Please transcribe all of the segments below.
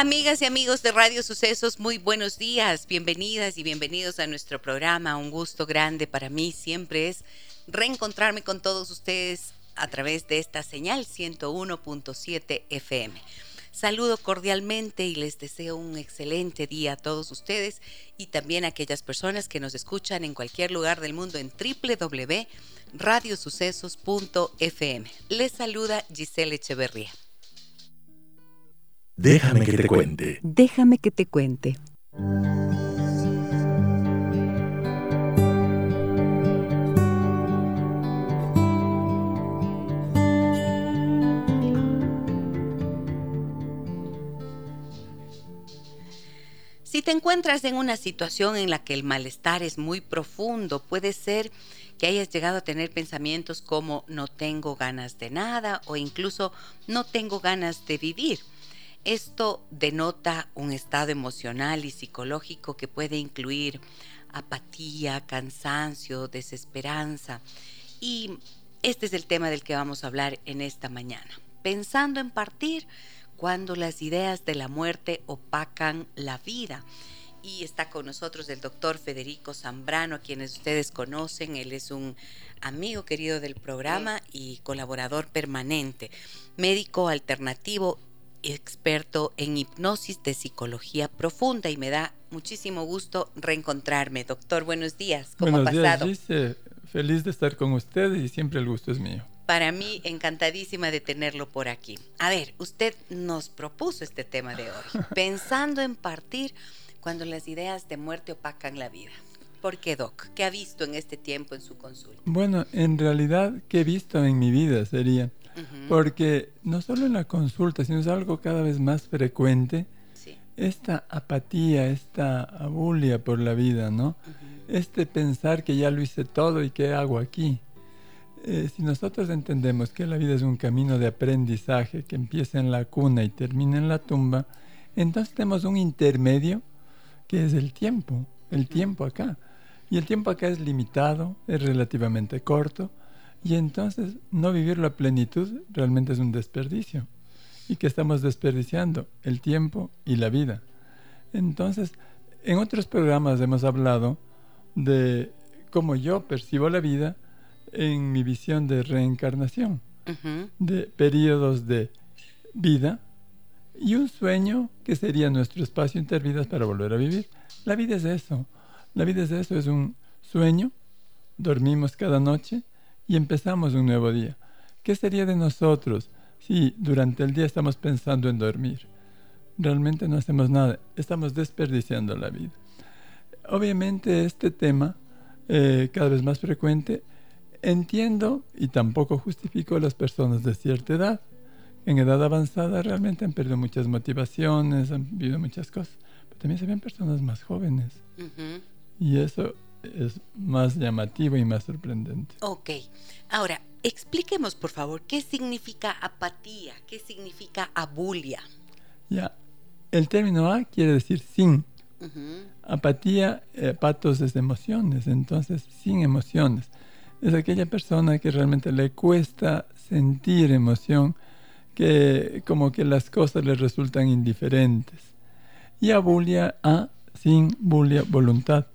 Amigas y amigos de Radio Sucesos, muy buenos días, bienvenidas y bienvenidos a nuestro programa. Un gusto grande para mí siempre es reencontrarme con todos ustedes a través de esta señal 101.7 FM. Saludo cordialmente y les deseo un excelente día a todos ustedes y también a aquellas personas que nos escuchan en cualquier lugar del mundo en www.radiosucesos.fm. Les saluda Giselle Echeverría. Déjame que te cuente. Déjame que te cuente. Si te encuentras en una situación en la que el malestar es muy profundo, puede ser que hayas llegado a tener pensamientos como no tengo ganas de nada o incluso no tengo ganas de vivir. Esto denota un estado emocional y psicológico que puede incluir apatía, cansancio, desesperanza. Y este es el tema del que vamos a hablar en esta mañana. Pensando en partir cuando las ideas de la muerte opacan la vida. Y está con nosotros el doctor Federico Zambrano, a quienes ustedes conocen. Él es un amigo querido del programa y colaborador permanente, médico alternativo experto en hipnosis de psicología profunda y me da muchísimo gusto reencontrarme. Doctor, buenos días. ¿Cómo ha pasado? Días, Feliz de estar con ustedes y siempre el gusto es mío. Para mí, encantadísima de tenerlo por aquí. A ver, usted nos propuso este tema de hoy, pensando en partir cuando las ideas de muerte opacan la vida. ¿Por qué, Doc? ¿Qué ha visto en este tiempo en su consulta? Bueno, en realidad, ¿qué he visto en mi vida sería? Porque no solo en la consulta, sino es algo cada vez más frecuente, esta apatía, esta abulia por la vida, ¿no? Este pensar que ya lo hice todo y qué hago aquí. Eh, si nosotros entendemos que la vida es un camino de aprendizaje que empieza en la cuna y termina en la tumba, entonces tenemos un intermedio que es el tiempo, el tiempo acá. Y el tiempo acá es limitado, es relativamente corto, y entonces no vivir la plenitud realmente es un desperdicio. ¿Y que estamos desperdiciando? El tiempo y la vida. Entonces, en otros programas hemos hablado de cómo yo percibo la vida en mi visión de reencarnación, de periodos de vida y un sueño que sería nuestro espacio intervidas para volver a vivir. La vida es eso. La vida es eso, es un sueño. Dormimos cada noche y empezamos un nuevo día. ¿Qué sería de nosotros si durante el día estamos pensando en dormir? Realmente no hacemos nada, estamos desperdiciando la vida. Obviamente este tema, eh, cada vez más frecuente, entiendo y tampoco justifico a las personas de cierta edad. En edad avanzada realmente han perdido muchas motivaciones, han vivido muchas cosas, pero también se ven personas más jóvenes. Y eso es más llamativo y más sorprendente. Ok. Ahora, expliquemos por favor qué significa apatía, qué significa abulia. Ya, el término A quiere decir sin. Apatía, eh, patos es emociones, entonces sin emociones. Es aquella persona que realmente le cuesta sentir emoción, que como que las cosas le resultan indiferentes. Y abulia, A, sin bulia, voluntad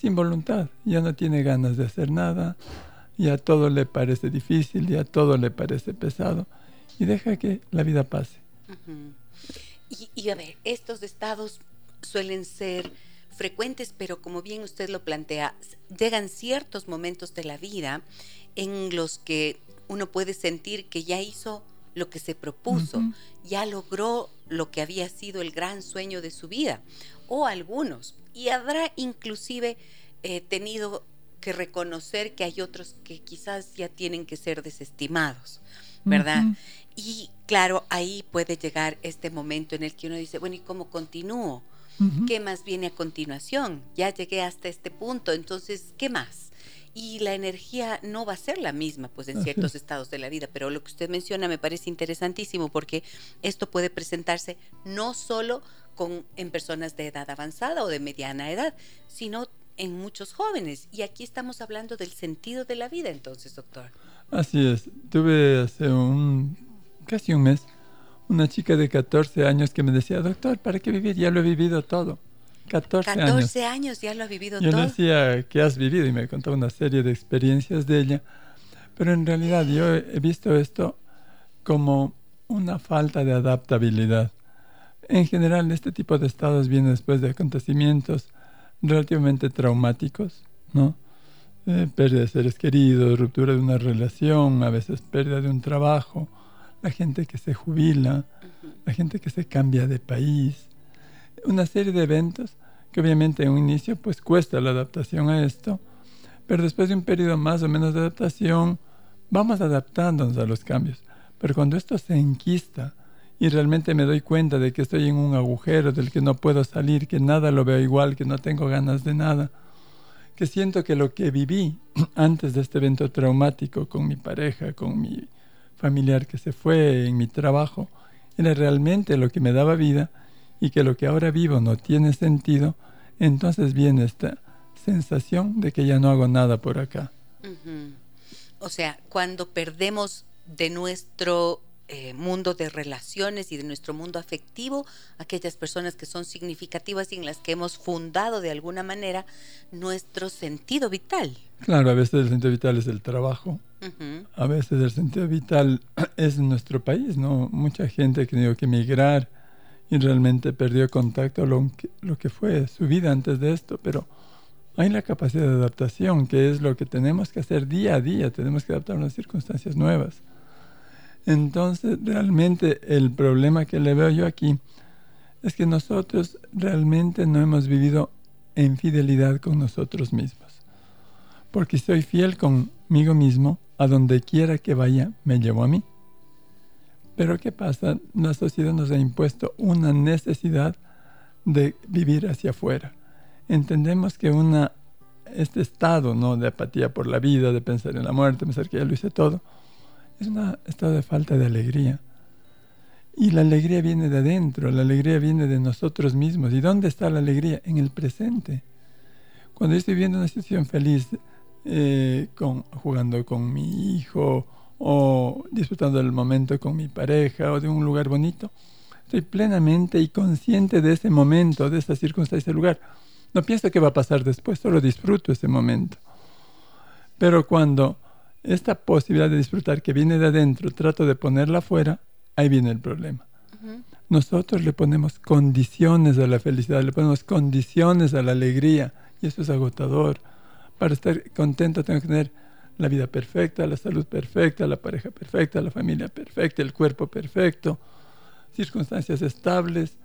sin voluntad, ya no tiene ganas de hacer nada, ya todo le parece difícil, ya todo le parece pesado y deja que la vida pase. y, a ver, estos estados suelen ser frecuentes, pero como bien usted lo plantea, llegan ciertos momentos de la vida en los que uno puede sentir que ya hizo lo que se propuso, ya logró lo que había sido el gran sueño de su vida, o algunos, y habrá inclusive eh, tenido que reconocer que hay otros que quizás ya tienen que ser desestimados, ¿verdad? Y claro, ahí puede llegar este momento en el que uno dice, bueno, ¿y cómo continúo? ¿Qué más viene a continuación? Ya llegué hasta este punto, entonces, ¿qué más? Y la energía no va a ser la misma pues en ciertos estados de la vida, pero lo que usted menciona me parece interesantísimo porque esto puede presentarse no solo con en personas de edad avanzada o de mediana edad, sino en muchos jóvenes y aquí estamos hablando del sentido de la vida entonces, doctor. Así es. Tuve hace un casi un mes una chica de 14 años que me decía, "Doctor, ¿para qué vivir? Ya lo he vivido todo." 14, 14 años. ya lo ha vivido yo todo. Yo decía que has vivido y me contó una serie de experiencias de ella, pero en realidad yo he visto esto como una falta de adaptabilidad. En general, este tipo de estados viene después de acontecimientos relativamente traumáticos, ¿no? Eh, pérdida de seres queridos, ruptura de una relación, a veces pérdida de un trabajo, la gente que se jubila, la gente que se cambia de país, una serie de eventos que obviamente en un inicio pues cuesta la adaptación a esto, pero después de un periodo más o menos de adaptación vamos adaptándonos a los cambios. Pero cuando esto se enquista y realmente me doy cuenta de que estoy en un agujero del que no puedo salir, que nada lo veo igual, que no tengo ganas de nada, que siento que lo que viví antes de este evento traumático con mi pareja, con mi familiar que se fue, en mi trabajo, era realmente lo que me daba vida, y que lo que ahora vivo no tiene sentido, entonces viene esta sensación de que ya no hago nada por acá. O sea, cuando perdemos de nuestro eh, mundo de relaciones y de nuestro mundo afectivo, aquellas personas que son significativas y en las que hemos fundado de alguna manera nuestro sentido vital. Claro, a veces el sentido vital es el trabajo, a veces el sentido vital es nuestro país, ¿no? Mucha gente ha tenido que emigrar y realmente perdió contacto lo lo que fue su vida antes de esto, pero hay la capacidad de adaptación, que es lo que tenemos que hacer día a día, tenemos que adaptarnos a circunstancias nuevas. Entonces, realmente el problema que le veo yo aquí es que nosotros realmente no hemos vivido en fidelidad con nosotros mismos. Porque soy fiel conmigo mismo, a donde quiera que vaya, me llevo a mí. Pero ¿qué pasa? La sociedad nos ha impuesto una necesidad de vivir hacia afuera. Entendemos que este estado ¿no? de apatía por la vida, de pensar en la muerte, pensar que ya lo hice todo, es un estado de falta de alegría. Y la alegría viene de adentro, la alegría viene de nosotros mismos. ¿Y dónde está la alegría? En el presente. Cuando yo estoy viviendo una situación feliz, eh, con, jugando con mi hijo, o disfrutando del momento con mi pareja o de un lugar bonito. Estoy plenamente y consciente de ese momento, de esa circunstancia, ese lugar. No pienso qué va a pasar después, solo disfruto ese momento. Pero cuando esta posibilidad de disfrutar que viene de adentro trato de ponerla afuera, ahí viene el problema. Nosotros le ponemos condiciones a la felicidad, le ponemos condiciones a la alegría y eso es agotador. Para estar contento tengo que tener la vida perfecta, la salud perfecta, la pareja perfecta, la familia perfecta, el cuerpo perfecto, circunstancias estables.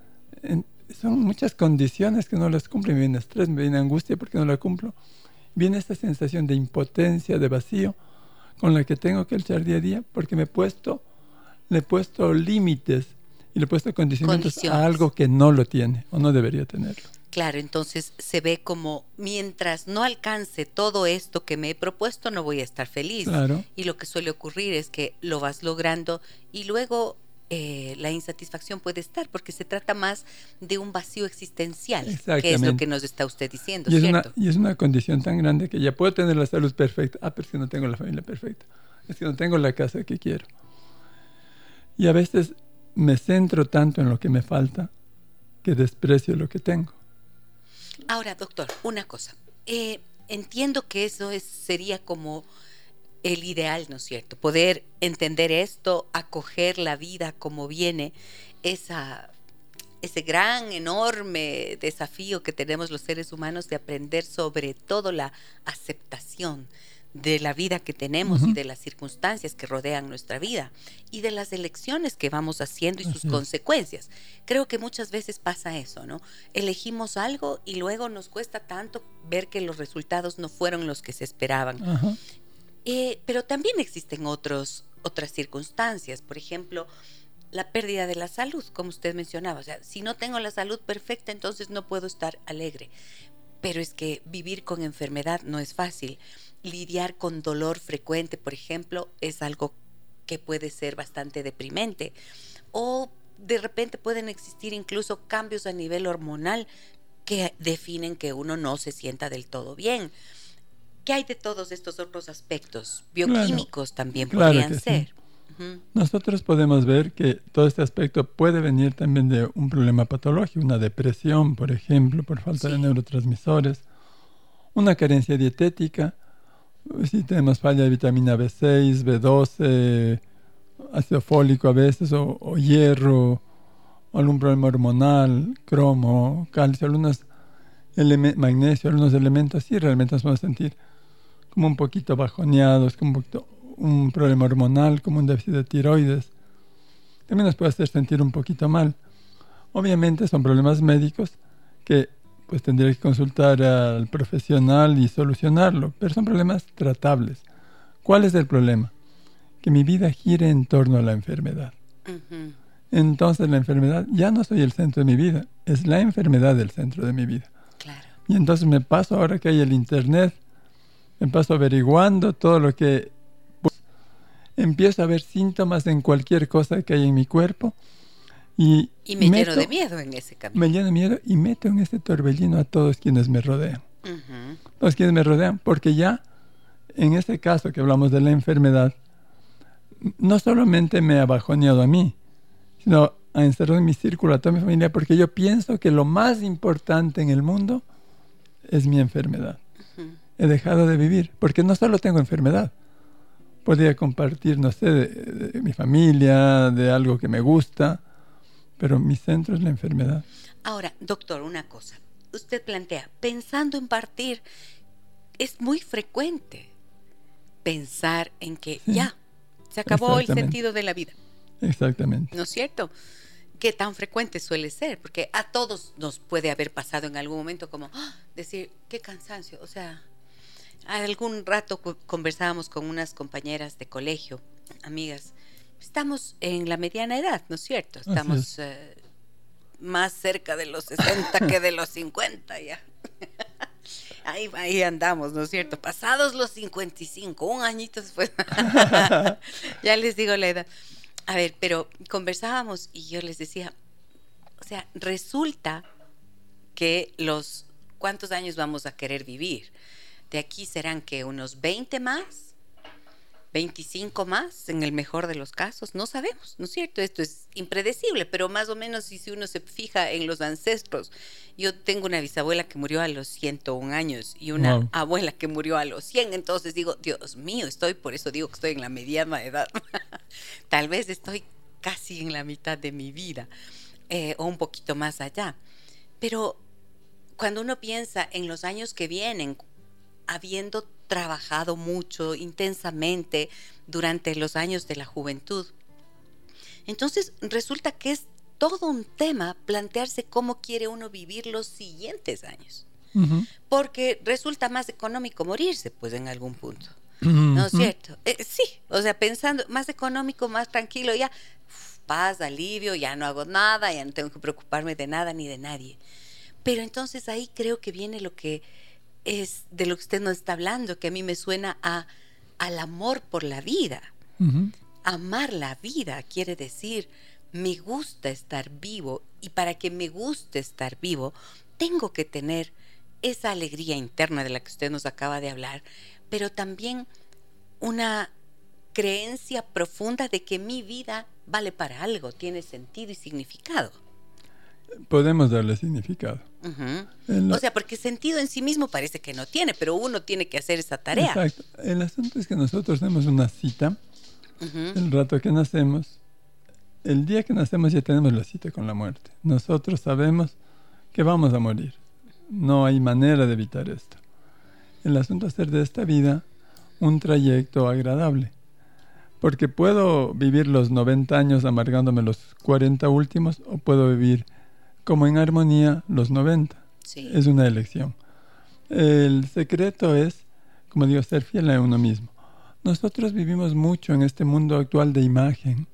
son muchas condiciones que no las cumplen. Me viene estrés, me viene angustia porque no la cumplo. Viene esta sensación de impotencia, de vacío, con la que tengo que luchar día a día porque me he puesto, le he puesto límites y le he puesto condicionamientos a algo que no lo tiene o no debería tenerlo. Claro, entonces se ve como mientras no alcance todo esto que me he propuesto, no voy a estar feliz. Y lo que suele ocurrir es que lo vas logrando y luego eh, la insatisfacción puede estar, porque se trata más de un vacío existencial, que es lo que nos está usted diciendo. Y es, Una, y es una condición tan grande que ya puedo tener la salud perfecta, ah, pero es que no tengo la familia perfecta, es que no tengo la casa que quiero. Y a veces me centro tanto en lo que me falta que desprecio lo que tengo. Ahora, doctor, una cosa. Eh, entiendo que eso es, sería como el ideal, ¿no es cierto? Poder entender esto, acoger la vida como viene, esa, ese gran, enorme desafío que tenemos los seres humanos de aprender sobre todo la aceptación, de la vida que tenemos y de las circunstancias que rodean nuestra vida y de las elecciones que vamos haciendo y sus consecuencias. Creo que muchas veces pasa eso, ¿no? Elegimos algo y luego nos cuesta tanto ver que los resultados no fueron los que se esperaban. Eh, pero también existen otros, otras circunstancias. Por ejemplo, la pérdida de la salud, como usted mencionaba. O sea, si no tengo la salud perfecta, entonces no puedo estar alegre. Pero es que vivir con enfermedad no es fácil. Lidiar con dolor frecuente, por ejemplo, es algo que puede ser bastante deprimente. O de repente pueden existir incluso cambios a nivel hormonal que definen que uno no se sienta del todo bien. ¿Qué hay de todos estos otros aspectos? Bioquímicos también podrían ser. Nosotros podemos ver que todo este aspecto puede venir también de un problema patológico, una depresión, por ejemplo, por falta de neurotransmisores, una carencia dietética, si tenemos falla de vitamina B6, B12, ácido fólico a veces, o, o hierro, algún problema hormonal, cromo, calcio, algunos magnesio, algunos elementos, sí realmente nos podemos sentir como un poquito bajoneados, como un poquito un problema hormonal, como un déficit de tiroides. También nos puede hacer sentir un poquito mal. Obviamente son problemas médicos que pues tendría que consultar al profesional y solucionarlo, pero son problemas tratables. ¿Cuál es el problema? Que mi vida gire en torno a la enfermedad. Entonces la enfermedad ya no soy el centro de mi vida, es la enfermedad el centro de mi vida. Y entonces me paso ahora que hay el internet, me paso averiguando todo lo que empiezo a ver síntomas en cualquier cosa que hay en mi cuerpo y, y me lleno de miedo en ese camino. Me lleno de miedo y meto en este torbellino a todos quienes me rodean. Todos quienes me rodean, porque ya en este caso que hablamos de la enfermedad, no solamente me ha bajoneado a mí, sino ha encerrado en mi círculo a toda mi familia, porque yo pienso que lo más importante en el mundo es mi enfermedad. He dejado de vivir, porque no solo tengo enfermedad, podría compartir, no sé, de, mi familia, de algo que me gusta, pero mi centro es la enfermedad. Ahora, doctor, una cosa. Usted plantea, pensando en partir, es muy frecuente pensar en que ya, se acabó el sentido de la vida. Exactamente. ¿No es cierto? ¿Qué tan frecuente suele ser? Porque a todos nos puede haber pasado en algún momento como ¡ah! decir, qué cansancio. O sea, algún rato conversábamos con unas compañeras de colegio, amigas. Estamos en la mediana edad, ¿no es cierto? Estamos eh, más cerca de los 60 que de los 50 ya. Ahí, ahí andamos, ¿no es cierto? Pasados los 55, un añito después. ya les digo la edad. A ver, pero conversábamos y yo les decía, o sea, resulta que los, ¿cuántos años vamos a querer vivir? De aquí serán que unos 20 más 25 más, en el mejor de los casos, no sabemos, ¿no es cierto? Esto es impredecible, pero más o menos si, uno se fija en los ancestros, yo tengo una bisabuela que murió a los 101 años y una abuela que murió a los 100, entonces digo, Dios mío, estoy, por eso digo que estoy en la mediana edad, tal vez estoy casi en la mitad de mi vida eh, o un poquito más allá, pero cuando uno piensa en los años que vienen, habiendo trabajado mucho, intensamente, durante los años de la juventud. Entonces resulta que es todo un tema plantearse cómo quiere uno vivir los siguientes años. Porque resulta más económico morirse, pues en algún punto. ¿No es cierto? Eh, sí, o sea, pensando más económico, más tranquilo, ya paz, alivio, ya no hago nada, ya no tengo que preocuparme de nada ni de nadie. Pero entonces ahí creo que viene lo que es de lo que usted nos está hablando, que a mí me suena a, al amor por la vida. Amar la vida quiere decir, me gusta estar vivo y para que me guste estar vivo, tengo que tener esa alegría interna de la que usted nos acaba de hablar, pero también una creencia profunda de que mi vida vale para algo, tiene sentido y significado podemos darle significado. O sea, porque sentido en sí mismo parece que no tiene, pero uno tiene que hacer esa tarea. Exacto. El asunto es que nosotros tenemos una cita, el rato que nacemos, el día que nacemos ya tenemos la cita con la muerte. Nosotros sabemos que vamos a morir. No hay manera de evitar esto. El asunto es hacer de esta vida un trayecto agradable. Porque puedo vivir los 90 años amargándome los 40 últimos o puedo vivir como en armonía los 90. Es una elección. El secreto es, como digo, ser fiel a uno mismo. Nosotros vivimos mucho en este mundo actual de imagen,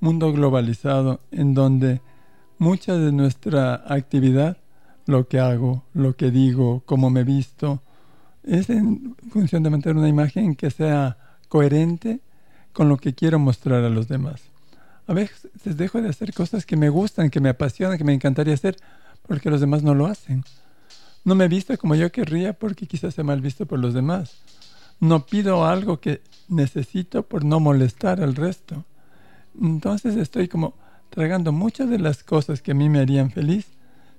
mundo globalizado en donde mucha de nuestra actividad, lo que hago, lo que digo, cómo me visto, es en función de mantener una imagen que sea coherente con lo que quiero mostrar a los demás. A veces dejo de hacer cosas que me gustan, que me apasionan, que me encantaría hacer, porque los demás no lo hacen. No me visto como yo querría porque quizás sea mal visto por los demás. No pido algo que necesito por no molestar al resto. Entonces estoy como tragando muchas de las cosas que a mí me harían feliz.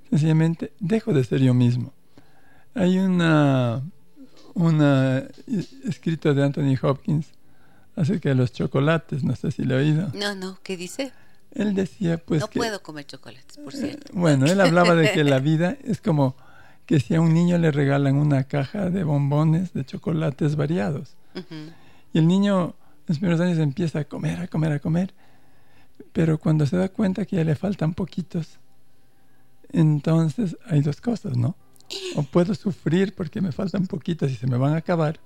Sencillamente dejo de ser yo mismo. Hay una, una escrito de Anthony Hopkins acerca de los chocolates, no sé si lo he oído. No, no, ¿qué dice? Él decía pues No puedo comer chocolates, por cierto. bueno, él hablaba de que la vida es como que si a un niño le regalan una caja de bombones, de chocolates variados, y el niño en los primeros años empieza a comer, a comer, a comer, pero cuando se da cuenta que ya le faltan poquitos, entonces hay dos cosas, ¿no? O puedo sufrir porque me faltan poquitos y se me van a acabar,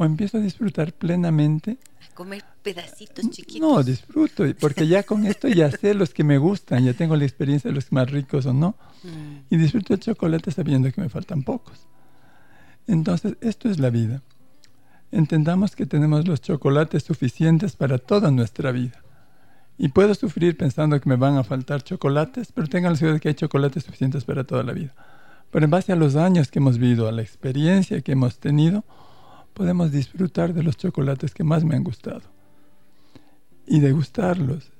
o empiezo a disfrutar plenamente. A comer pedacitos chiquitos. No, disfruto, porque ya con esto ya sé los que me gustan, ya tengo la experiencia de los más ricos o no. Mm. Y disfruto el chocolate sabiendo que me faltan pocos. Entonces, esto es la vida. Entendamos que tenemos los chocolates suficientes para toda nuestra vida. Y puedo sufrir pensando que me van a faltar chocolates, pero tengan la seguridad de que hay chocolates suficientes para toda la vida. Pero en base a los años que hemos vivido, a la experiencia que hemos tenido, podemos disfrutar de los chocolates que más me han gustado. Y degustarlos.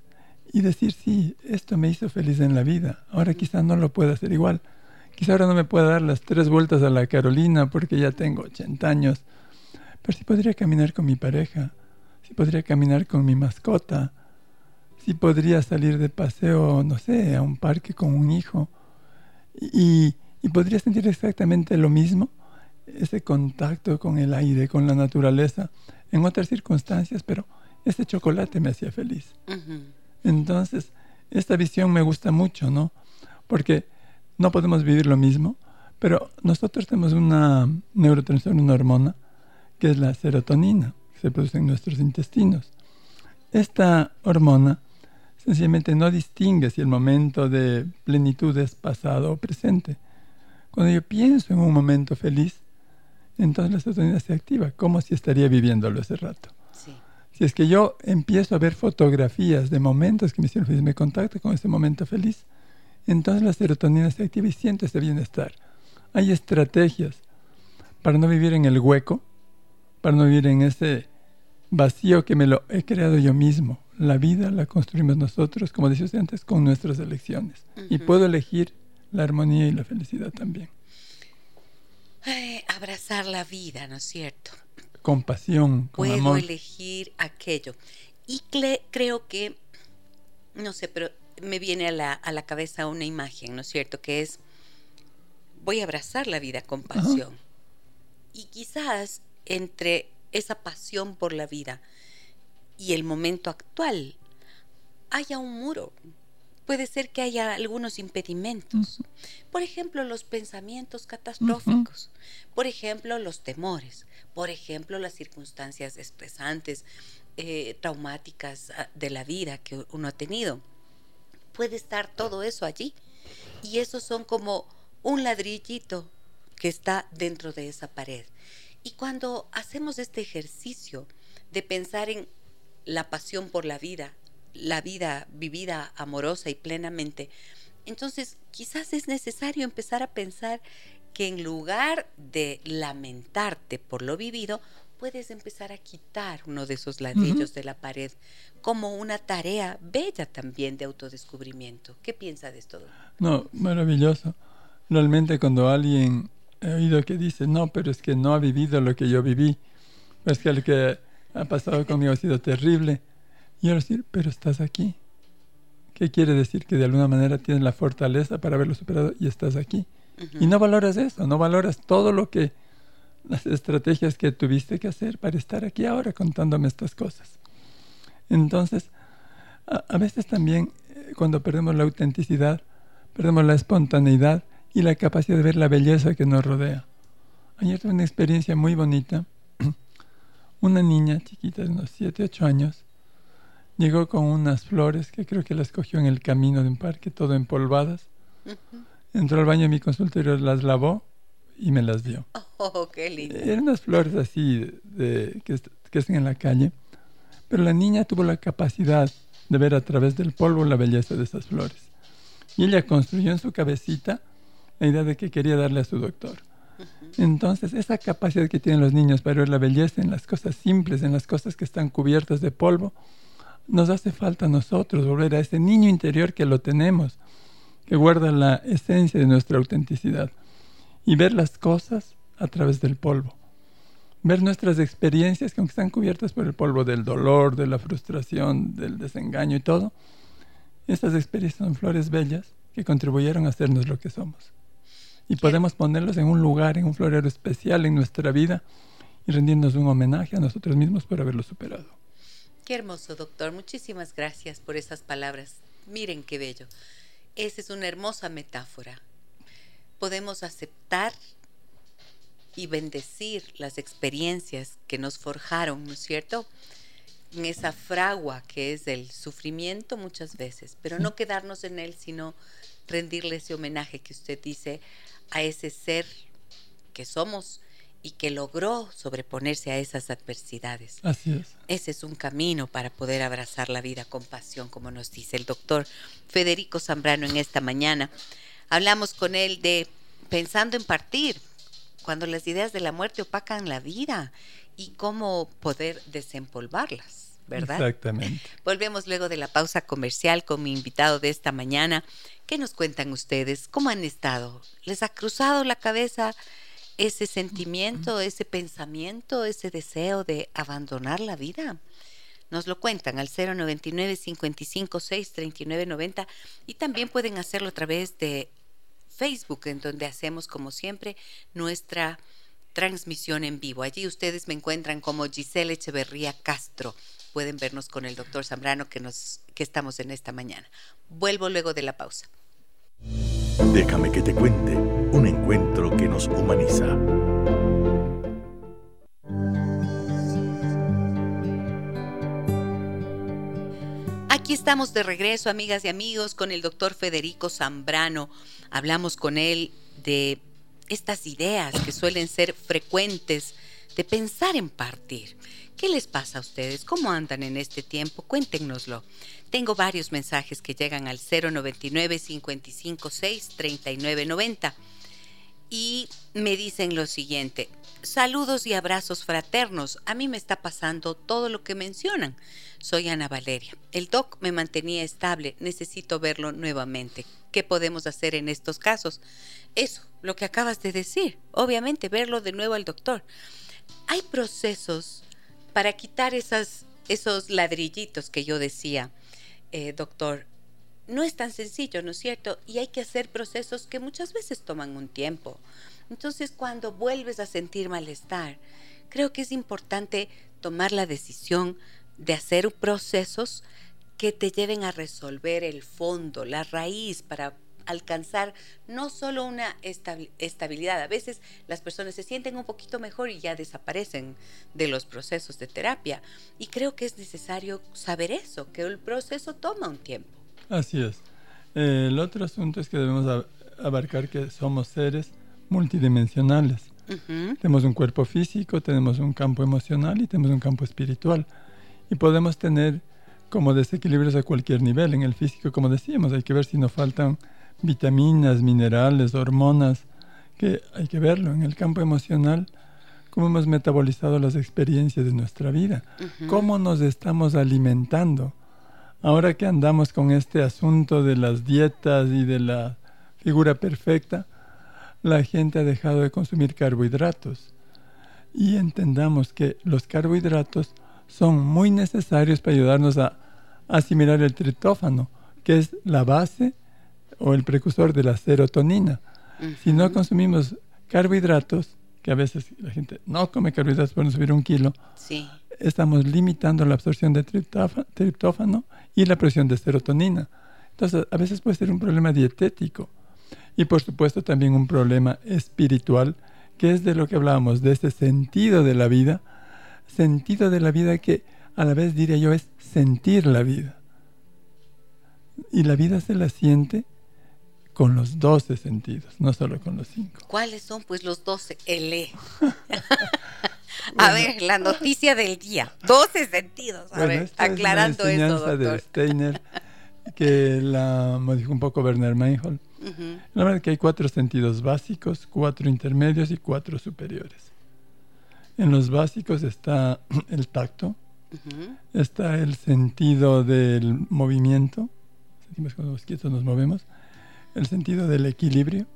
Y decir, sí, esto me hizo feliz en la vida. Ahora quizá no lo pueda hacer igual. Quizá ahora no me pueda dar las tres vueltas a la Carolina porque ya tengo 80 años. Pero sí podría caminar con mi pareja. Sí podría caminar con mi mascota si podría salir de paseo, no sé, a un parque con un hijo y, podría sentir exactamente lo mismo, ese contacto con el aire, con la naturaleza, en otras circunstancias, pero ese chocolate me hacía feliz. Entonces, esta visión me gusta mucho, ¿no? Porque no podemos vivir lo mismo, pero nosotros tenemos una neurotransmisor, una hormona, que es la serotonina, que se produce en nuestros intestinos. Esta hormona sencillamente no distingue si el momento de plenitud es pasado o presente. Cuando yo pienso en un momento feliz, entonces la serotonina se activa, como si estaría viviéndolo ese rato. Si es que yo empiezo a ver fotografías de momentos que me hicieron feliz, me contacto con ese momento feliz, entonces la serotonina se activa y siento ese bienestar. Hay estrategias para no vivir en el hueco, para no vivir en ese vacío que me lo he creado yo mismo, la vida la construimos nosotros, como decía usted antes, con nuestras elecciones. Y puedo elegir la armonía y la felicidad también. Abrazar la vida, ¿no es cierto? Compasión, con Puedo elegir aquello. Y creo que, no sé, pero me viene a la, a la, cabeza una imagen, ¿no es cierto? Que es, voy a abrazar la vida con pasión. Y quizás entre esa pasión por la vida, y el momento actual haya un muro. Puede ser que haya algunos impedimentos. Por ejemplo, los pensamientos catastróficos. Por ejemplo, los temores. Por ejemplo, las circunstancias estresantes, eh, traumáticas ah, de la vida que uno ha tenido. Puede estar todo eso allí. Y esos son como un ladrillito que está dentro de esa pared. Y cuando hacemos este ejercicio de pensar en la pasión por la vida, la vida vivida amorosa y plenamente, entonces quizás es necesario empezar a pensar que en lugar de lamentarte por lo vivido, puedes empezar a quitar uno de esos ladrillos de la pared como una tarea bella también de autodescubrimiento. ¿Qué piensa de esto? No, maravilloso. Realmente cuando alguien he oído que dice, no, pero es que no ha vivido lo que yo viví, es que el que ha pasado conmigo, ha sido terrible. Y ahora decir, pero estás aquí. ¿Qué quiere decir? Que de alguna manera tienes la fortaleza para haberlo superado y estás aquí. Y no valoras eso, no valoras todo lo que, las estrategias que tuviste que hacer para estar aquí ahora contándome estas cosas. Entonces, a, veces también eh, cuando perdemos la autenticidad, perdemos la espontaneidad y la capacidad de ver la belleza que nos rodea. Ayer tuve una experiencia muy bonita una niña chiquita de unos 7, 8 años llegó con unas flores que creo que las cogió en el camino de un parque, todo empolvadas. Entró al baño de mi consultorio, las lavó y me las dio. Oh, qué lindo. Eran unas flores así de, que, que están en la calle, pero la niña tuvo la capacidad de ver a través del polvo la belleza de esas flores. Y ella construyó en su cabecita la idea de que quería darle a su doctor. Entonces, esa capacidad que tienen los niños para ver la belleza en las cosas simples, en las cosas que están cubiertas de polvo, nos hace falta a nosotros volver a ese niño interior que lo tenemos, que guarda la esencia de nuestra autenticidad, y ver las cosas a través del polvo. Ver nuestras experiencias que aunque están cubiertas por el polvo del dolor, de la frustración, del desengaño y todo, estas experiencias son flores bellas que contribuyeron a hacernos lo que somos y podemos ponerlos en un lugar, en un florero especial en nuestra vida y rendirnos un homenaje a nosotros mismos por haberlo superado. Qué hermoso, doctor. Muchísimas gracias por esas palabras. Miren qué bello. Esa es una hermosa metáfora. Podemos aceptar y bendecir las experiencias que nos forjaron, ¿no es cierto? En esa fragua que es el sufrimiento muchas veces, pero no quedarnos en él, sino rendirle ese homenaje que usted dice a ese ser que somos y que logró sobreponerse a esas adversidades. Así es. Ese es un camino para poder abrazar la vida con pasión, como nos dice el doctor Federico Zambrano en esta mañana. Hablamos con él de pensando en partir, cuando las ideas de la muerte opacan la vida y cómo poder desempolvarlas. ¿verdad? Exactamente. Volvemos luego de la pausa comercial con mi invitado de esta mañana, ¿Qué nos cuentan ustedes? ¿Cómo han estado? ¿Les ha cruzado la cabeza ese sentimiento, ese pensamiento, ese deseo de abandonar la vida? Nos lo cuentan al 099 556 3990 y también pueden hacerlo a través de Facebook, en donde hacemos como siempre nuestra transmisión en vivo. Allí ustedes me encuentran como Giselle Echeverría Castro pueden vernos con el doctor Zambrano que, nos, que estamos en esta mañana. Vuelvo luego de la pausa. Déjame que te cuente un encuentro que nos humaniza. Aquí estamos de regreso, amigas y amigos, con el doctor Federico Zambrano. Hablamos con él de estas ideas que suelen ser frecuentes de pensar en partir. ¿Qué les pasa a ustedes? ¿Cómo andan en este tiempo? Cuéntenoslo. Tengo varios mensajes que llegan al 099 556 3990 y me dicen lo siguiente. Saludos y abrazos fraternos. A mí me está pasando todo lo que mencionan. Soy Ana Valeria. El doc me mantenía estable. Necesito verlo nuevamente. ¿Qué podemos hacer en estos casos? Eso, lo que acabas de decir. Obviamente, verlo de nuevo al doctor. Hay procesos para quitar esas, esos ladrillitos que yo decía eh, doctor, no es tan sencillo, ¿no es cierto? Y hay que hacer procesos que muchas veces toman un tiempo. Entonces, cuando vuelves a sentir malestar, creo que es importante tomar la decisión de hacer procesos que te lleven a resolver el fondo, la raíz, para alcanzar no solo una estabilidad, a veces las personas se sienten un poquito mejor y ya desaparecen de los procesos de terapia. Y creo que es necesario saber eso, que el proceso toma un tiempo. Así es. el otro asunto es que debemos abarcar que somos seres multidimensionales. Tenemos un cuerpo físico, tenemos un campo emocional y tenemos un campo espiritual. Y podemos tener como desequilibrios a cualquier nivel. En el físico, como decíamos, hay que ver si nos faltan vitaminas, minerales, hormonas, que hay que verlo en el campo emocional, cómo hemos metabolizado las experiencias de nuestra vida, cómo nos estamos alimentando. Ahora que andamos con este asunto de las dietas y de la figura perfecta, la gente ha dejado de consumir carbohidratos. Y entendamos que los carbohidratos son muy necesarios para ayudarnos a asimilar el tritófano, que es la base o el precursor de la serotonina. Si no consumimos carbohidratos, que a veces la gente no come carbohidratos para no subir un kilo, estamos limitando la absorción de triptófano y la presión de serotonina. Entonces, a veces puede ser un problema dietético y por supuesto también un problema espiritual, que es de lo que hablábamos, de ese sentido de la vida, sentido de la vida que a la vez diría yo es sentir la vida. Y la vida se la siente con los 12 sentidos, no solo con los 5. ¿Cuáles son pues los 12? L. a ver, la noticia del día. 12 sentidos. A ver, aclarando es eso, doctor. de Steiner que la modificó un poco Werner Meinhold. La verdad es que hay cuatro sentidos básicos, cuatro intermedios y cuatro superiores. En los básicos está el tacto, está el sentido del movimiento, sentimos cuando los quietos nos movemos, el sentido del equilibrio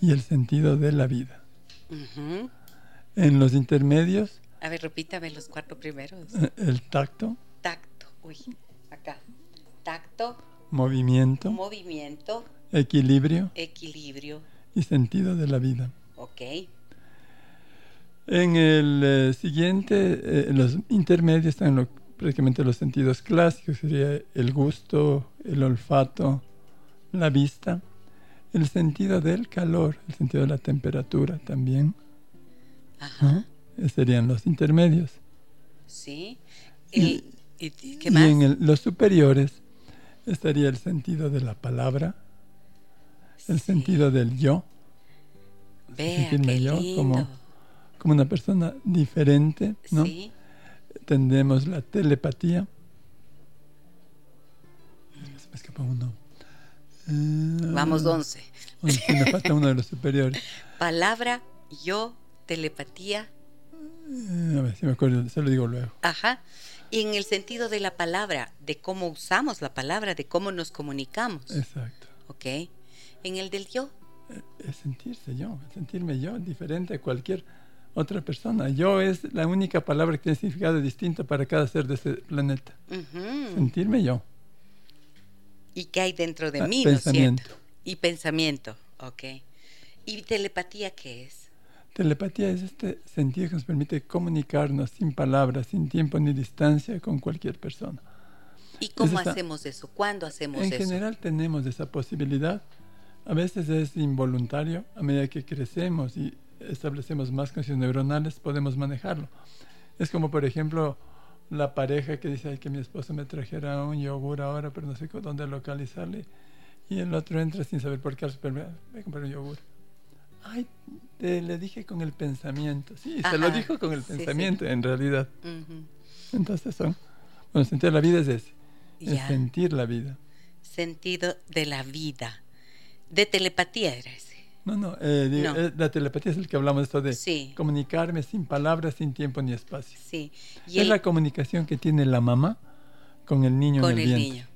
y el sentido de la vida. En los intermedios... A ver, repítame los cuatro primeros. Eh, el tacto. Tacto, uy, acá. Tacto. Movimiento. Movimiento. Equilibrio. Equilibrio. Y sentido de la vida. Ok. En el eh, siguiente, eh, los intermedios están prácticamente los sentidos clásicos, sería el gusto, el olfato, la vista, el sentido del calor, el sentido de la temperatura también. Ajá. serían los intermedios. Sí. y, ¿qué más? y en los superiores estaría el sentido de la palabra, el sentido del yo. sentirme yo como, como una persona diferente, ¿no? Sí. Tendremos la telepatía. Se me escapa uno. Vamos, 11. me falta uno de los superiores. Palabra, yo, telepatía. Eh, a ver si me acuerdo, se lo digo luego. Ajá. Y en el sentido de la palabra, de cómo usamos la palabra, de cómo nos comunicamos. Exacto. ¿Ok? En el del yo. Eh, es sentirse yo, sentirme yo, diferente a cualquier otra persona. Yo es la única palabra que tiene significado distinto para cada ser de este planeta. Sentirme yo. ¿Y qué hay dentro de ah, mí? Pensamiento. ¿no Y pensamiento, ok. ¿Y telepatía qué es? Telepatía es este sentido que nos permite comunicarnos sin palabras, sin tiempo ni distancia con cualquier persona. ¿Y cómo hacemos eso? ¿Cuándo hacemos eso? En general tenemos esa posibilidad. A veces es involuntario. A medida que crecemos y establecemos más conexiones neuronales, podemos manejarlo. Es como, por ejemplo, la pareja que dice, Ay, que mi esposo me trajera un yogur ahora, pero no sé dónde localizarle. Y el otro entra sin saber por qué al supermercado, voy a comprar un yogur. Ay, le dije con el pensamiento. Sí, se lo dijo con el pensamiento, en realidad. Entonces son, bueno, sentir la vida es ese, es sentir la vida. Sentido de la vida. De telepatía era ese. No, no, eh, eh, la telepatía es el que hablamos esto de comunicarme sin palabras, sin tiempo ni espacio. Sí. es la comunicación que tiene la mamá con el niño en el, vientre.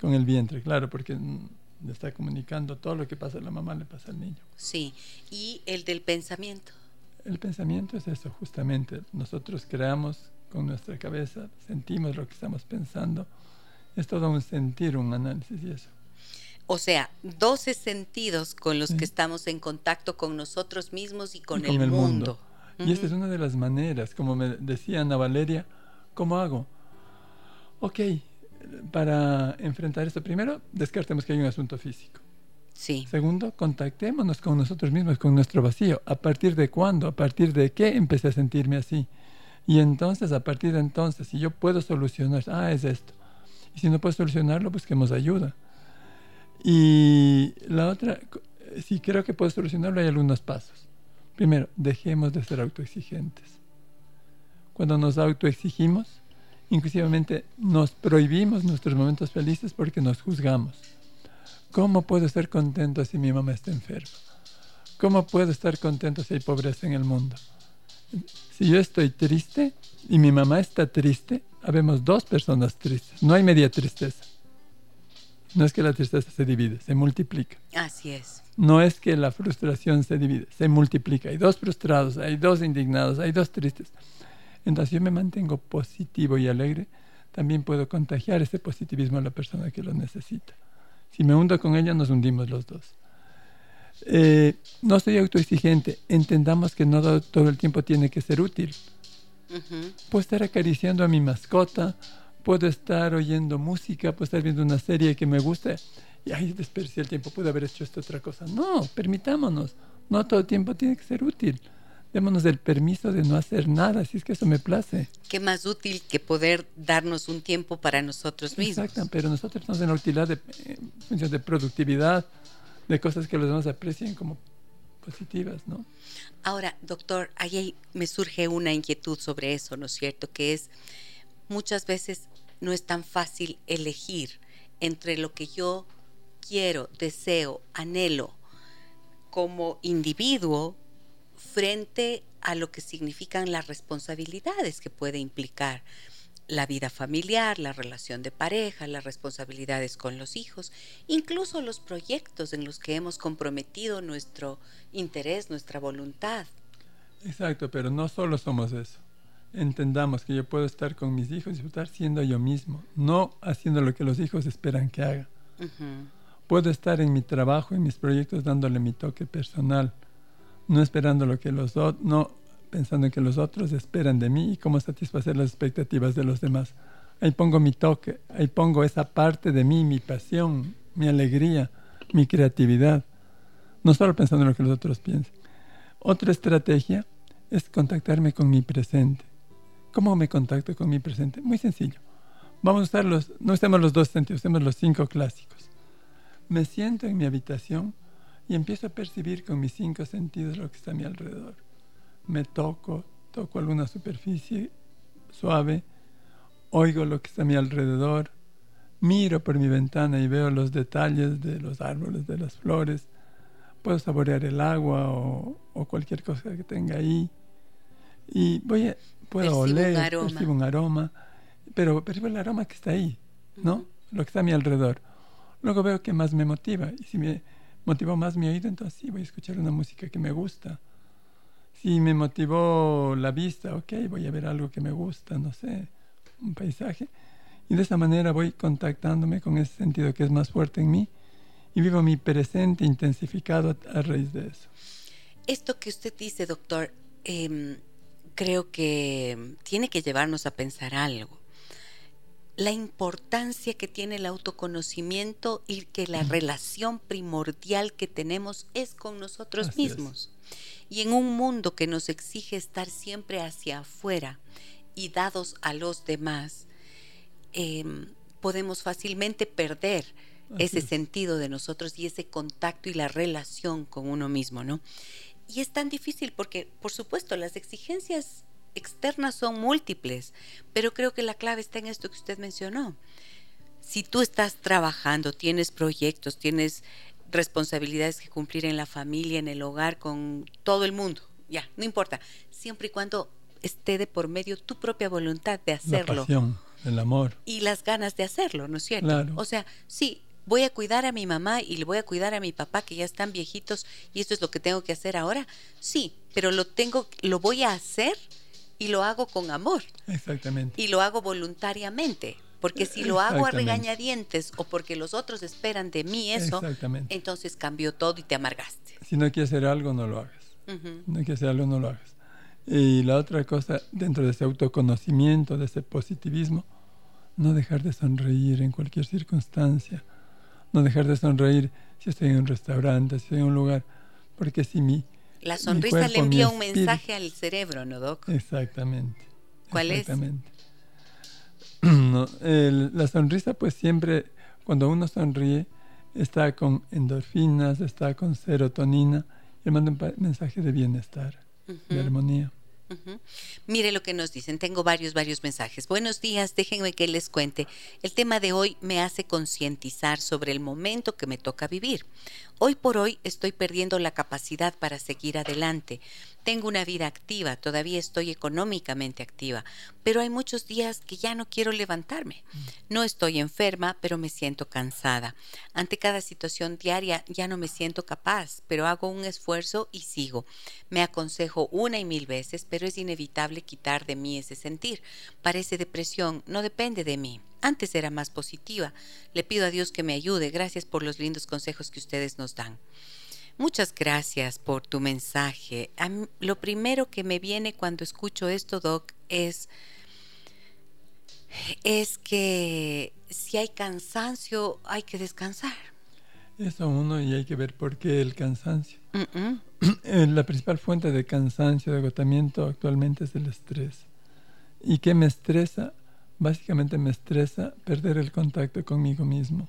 Con el vientre, claro, porque le está comunicando todo lo que pasa a la mamá, le pasa al niño. Sí. ¿Y el del pensamiento? El pensamiento es eso, justamente. Nosotros creamos con nuestra cabeza, sentimos lo que estamos pensando. Es todo un sentir, un análisis y eso. O sea, 12 sentidos con los que estamos en contacto con nosotros mismos y con, el, mundo. Y esta es una de las maneras, como me decía Ana Valeria, ¿cómo hago? Ok, para enfrentar esto, primero, descartemos que hay un asunto físico. Sí. Segundo, contactémonos con nosotros mismos, con nuestro vacío. ¿A partir de cuándo? ¿A partir de qué empecé a sentirme así? Y entonces, a partir de entonces, si yo puedo solucionar, ah, es esto. Y si no puedo solucionarlo, busquemos ayuda. Y la otra, si creo que puedo solucionarlo, hay algunos pasos. Primero, dejemos de ser autoexigentes. Cuando nos autoexigimos, inclusivamente nos prohibimos nuestros momentos felices porque nos juzgamos. ¿Cómo puedo estar contento si mi mamá está enferma? ¿Cómo puedo estar contento si hay pobreza en el mundo? Si yo estoy triste y mi mamá está triste, habemos dos personas tristes. No hay media tristeza. No es que la tristeza se divide, se multiplica. Así es. No es que la frustración se divide, se multiplica. Hay dos frustrados, hay dos indignados, hay dos tristes. Entonces yo me mantengo positivo y alegre, también puedo contagiar ese positivismo a la persona que lo necesita. Si me hundo con ella, nos hundimos los dos. Eh, no soy autoexigente, entendamos que no todo el tiempo tiene que ser útil. Puedo estar acariciando a mi mascota, puedo estar oyendo música, puedo estar viendo una serie que me gusta y ahí desperdicié el tiempo, pude haber hecho esta otra cosa. No, permitámonos. No todo tiempo tiene que ser útil. démonos el permiso de no hacer nada, si es que eso me place. Qué más útil que poder darnos un tiempo para nosotros mismos. Exacto, pero nosotros estamos en la utilidad de, de productividad, de cosas que los demás aprecien como positivas, ¿no? Ahora, doctor, ahí me surge una inquietud sobre eso, ¿no es cierto? Que es, muchas veces no es tan fácil elegir entre lo que yo quiero, deseo, anhelo como individuo frente a lo que significan las responsabilidades que puede implicar la vida familiar, la relación de pareja, las responsabilidades con los hijos, incluso los proyectos en los que hemos comprometido nuestro interés, nuestra voluntad. Exacto, pero no solo somos eso. Entendamos que yo puedo estar con mis hijos y disfrutar siendo yo mismo, no haciendo lo que los hijos esperan que haga. Puedo estar en mi trabajo, en mis proyectos, dándole mi toque personal, no esperando lo que los otros, no pensando en que los otros esperan de mí y cómo satisfacer las expectativas de los demás. Ahí pongo mi toque, ahí pongo esa parte de mí, mi pasión, mi alegría, mi creatividad, no solo pensando en lo que los otros piensan. Otra estrategia es contactarme con mi presente. ¿Cómo me contacto con mi presente? Muy sencillo. Vamos a usar los, no usemos los dos sentidos, usemos los cinco clásicos. Me siento en mi habitación y empiezo a percibir con mis cinco sentidos lo que está a mi alrededor me toco, toco alguna superficie suave, oigo lo que está a mi alrededor, miro por mi ventana y veo los detalles de los árboles, de las flores, puedo saborear el agua o, cualquier cosa que tenga ahí y voy a, puedo oler, percibo un aroma, pero percibo el aroma que está ahí, ¿no? Lo que está a mi alrededor. Luego veo que más me motiva y si me motiva más mi oído, entonces sí voy a escuchar una música que me gusta si me motivó la vista, ok, voy a ver algo que me gusta, no sé, un paisaje. Y de esa manera voy contactándome con ese sentido que es más fuerte en mí y vivo mi presente intensificado a, raíz de eso. Esto que usted dice, doctor, em, creo que tiene que llevarnos a pensar algo. La importancia que tiene el autoconocimiento y que la relación primordial que tenemos es con nosotros mismos. Y en un mundo que nos exige estar siempre hacia afuera y dados a los demás, em, podemos fácilmente perder ese sentido de nosotros y ese contacto y la relación con uno mismo, ¿no? Y es tan difícil porque, por supuesto, las exigencias externas son múltiples, pero creo que la clave está en esto que usted mencionó. Si tú estás trabajando, tienes proyectos, tienes responsabilidades que cumplir en la familia, en el hogar, con todo el mundo. Ya, no importa. Siempre y cuando esté de por medio tu propia voluntad de hacerlo. La pasión, el amor. Y las ganas de hacerlo, ¿no es cierto? O sea, sí, voy a cuidar a mi mamá y le voy a cuidar a mi papá que ya están viejitos y esto es lo que tengo que hacer ahora. Sí, pero lo tengo, lo voy a hacer y lo hago con amor. Exactamente. Y lo hago voluntariamente. Porque si lo hago a regañadientes o porque los otros esperan de mí eso, entonces cambió todo y te amargaste. Si no quieres hacer algo, no lo hagas. No quieres hacer algo, no lo hagas. Y la otra cosa, dentro de ese autoconocimiento, de ese positivismo, no dejar de sonreír en cualquier circunstancia. No dejar de sonreír si estoy en un restaurante, si estoy en un lugar. Porque si mi. La sonrisa le envía un mensaje al cerebro, ¿no, Doc? Exactamente. ¿Cuál exactamente. No, la sonrisa pues siempre, cuando uno sonríe, está con endorfinas, está con serotonina y manda un mensaje de bienestar, de armonía. Mire lo que nos dicen. Tengo varios, varios mensajes. Buenos días, déjenme que les cuente. El tema de hoy me hace concientizar sobre el momento que me toca vivir. Hoy por hoy estoy perdiendo la capacidad para seguir adelante. Tengo una vida activa, todavía estoy económicamente activa, pero hay muchos días que ya no quiero levantarme. No estoy enferma, pero me siento cansada. Ante cada situación diaria ya no me siento capaz, pero hago un esfuerzo y sigo. Me aconsejo una y mil veces, pero es inevitable quitar de mí ese sentir. Parece depresión, no depende de mí. Antes era más positiva. Le pido a Dios que me ayude. Gracias por los lindos consejos que ustedes nos dan. Muchas gracias por tu mensaje. lo primero que me viene cuando escucho esto, Doc, es, es que si hay cansancio, hay que descansar. Eso uno y hay que ver por qué el cansancio. Eh, la principal fuente de cansancio, de agotamiento actualmente es el estrés. ¿Y qué me estresa? Básicamente me estresa perder el contacto conmigo mismo.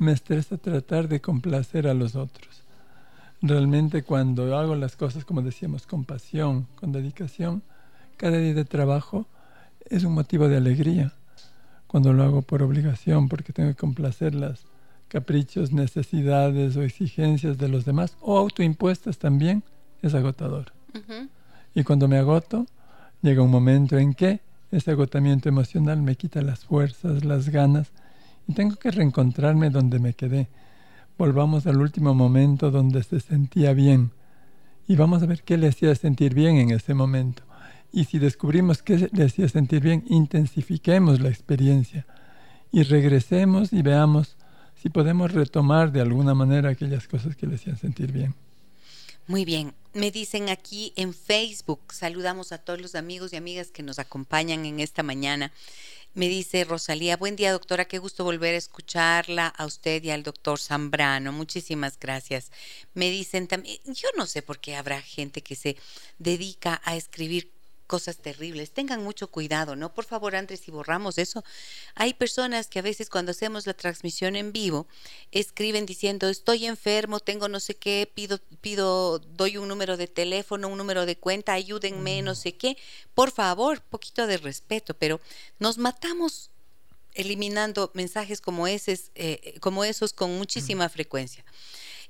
Me estresa tratar de complacer a los otros. Realmente cuando hago las cosas, como decíamos, con pasión, con dedicación, cada día de trabajo es un motivo de alegría. Cuando lo hago por obligación, porque tengo que complacer las caprichos, necesidades o exigencias de los demás, o autoimpuestas también, es agotador. Y cuando me agoto, llega un momento en que ese agotamiento emocional me quita las fuerzas, las ganas, y tengo que reencontrarme donde me quedé. Volvamos al último momento donde se sentía bien. Y vamos a ver qué le hacía sentir bien en ese momento. Y si descubrimos qué le hacía sentir bien, intensifiquemos la experiencia y regresemos y veamos si podemos retomar de alguna manera aquellas cosas que le hacían sentir bien. Muy bien, me dicen aquí en Facebook, saludamos a todos los amigos y amigas que nos acompañan en esta mañana. Me dice Rosalía, buen día doctora, qué gusto volver a escucharla a usted y al doctor Zambrano. Muchísimas gracias. Me dicen también, yo no sé por qué habrá gente que se dedica a escribir cosas terribles. Tengan mucho cuidado, ¿no? Por favor, Andrés, si borramos eso. Hay personas que a veces cuando hacemos la transmisión en vivo escriben diciendo, estoy enfermo, tengo no sé qué, pido, pido, doy un número de teléfono, un número de cuenta, ayúdenme, no sé qué. Por favor, poquito de respeto, pero nos matamos eliminando mensajes como, ese, eh, como esos con muchísima frecuencia.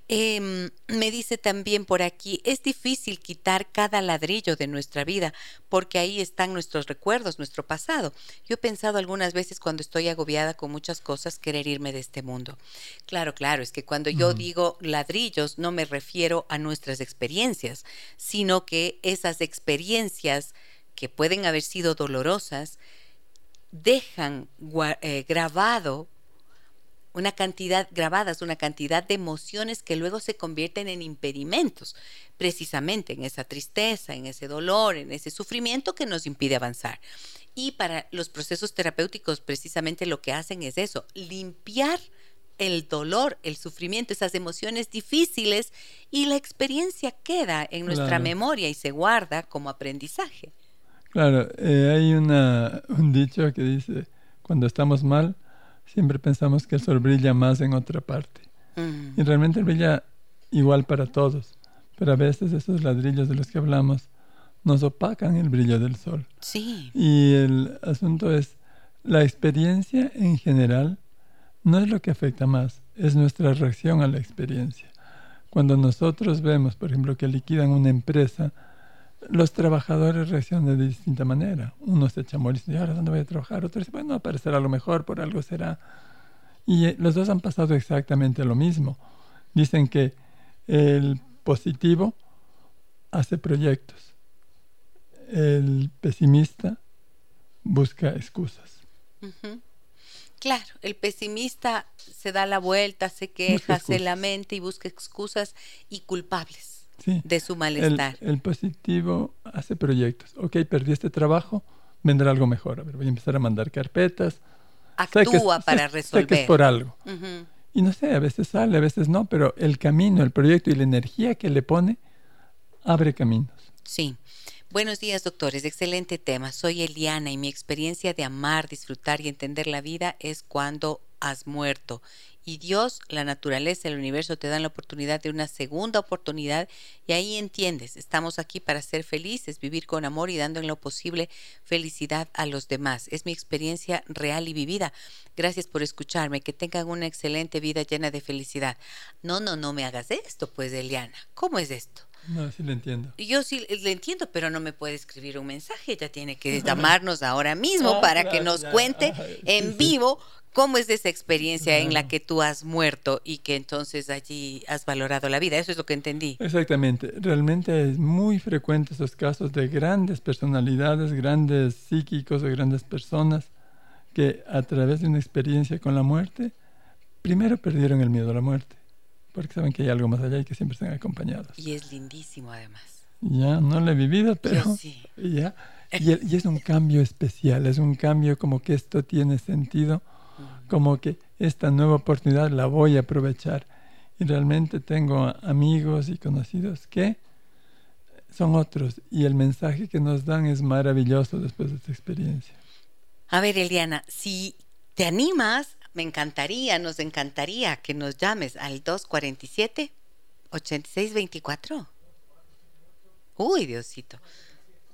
Em, me dice también por aquí, es difícil quitar cada ladrillo de nuestra vida porque ahí están nuestros recuerdos, nuestro pasado. Yo he pensado algunas veces cuando estoy agobiada con muchas cosas querer irme de este mundo. Claro, claro, es que cuando yo digo ladrillos no me refiero a nuestras experiencias, sino que esas experiencias que pueden haber sido dolorosas dejan eh, grabado una cantidad, grabadas, una cantidad de emociones que luego se convierten en impedimentos, precisamente en esa tristeza, en ese dolor, en ese sufrimiento que nos impide avanzar. Y para los procesos terapéuticos precisamente lo que hacen es eso, limpiar el dolor, el sufrimiento, esas emociones difíciles y la experiencia queda en nuestra memoria y se guarda como aprendizaje. Claro, eh, hay una, un dicho que dice, cuando estamos mal, siempre pensamos que el sol brilla más en otra parte. Mm. Y realmente brilla igual para todos. Pero a veces esos ladrillos de los que hablamos nos opacan el brillo del sol. Sí. Y el asunto es, la experiencia en general no es lo que afecta más, es nuestra reacción a la experiencia. Cuando nosotros vemos, por ejemplo, que liquidan una empresa, los trabajadores reaccionan de distinta manera. Uno se echa a morir y dice, ahora dónde voy a trabajar. Otro dice, bueno, aparecerá lo mejor, por algo será. Y eh, los dos han pasado exactamente lo mismo. Dicen que el positivo hace proyectos. El pesimista busca excusas. Claro, el pesimista se da la vuelta, se queja, se lamenta y busca excusas y culpables de su malestar. El, positivo hace proyectos. Ok, perdí este trabajo, vendrá algo mejor. A ver, voy a empezar a mandar carpetas. Actúa para resolver. Sé que es por algo. Y no sé, a veces sale, a veces no, pero el camino, el proyecto y la energía que le pone abre caminos. Sí. Buenos días, doctores. Excelente tema. Soy Eliana y mi experiencia de amar, disfrutar y entender la vida es cuando has muerto y Dios, la naturaleza, el universo te dan la oportunidad de una segunda oportunidad y ahí entiendes, estamos aquí para ser felices, vivir con amor y dando en lo posible felicidad a los demás. Es mi experiencia real y vivida. Gracias por escucharme, que tengan una excelente vida llena de felicidad. No, no, no me hagas esto, pues, Eliana. ¿Cómo es esto? No, sí le entiendo. Yo sí le entiendo, pero no me puede escribir un mensaje. Ella tiene que llamarnos ahora mismo para que nos cuente en vivo ¿Cómo es esa experiencia en la que tú has muerto y que entonces allí has valorado la vida? Eso es lo que entendí. Exactamente. Realmente es muy frecuente esos casos de grandes personalidades, grandes psíquicos o grandes personas que a través de una experiencia con la muerte, primero perdieron el miedo a la muerte, porque saben que hay algo más allá y que siempre están acompañados. Y es lindísimo además. Ya, no lo he vivido, pero... sí. Ya, y, y es un cambio especial, es un cambio como que esto tiene sentido como que esta nueva oportunidad la voy a aprovechar. Y realmente tengo amigos y conocidos que son otros y el mensaje que nos dan es maravilloso después de esta experiencia. A ver, Eliana, si te animas, me encantaría, nos encantaría que nos llames al 247 8624. Uy, Diosito.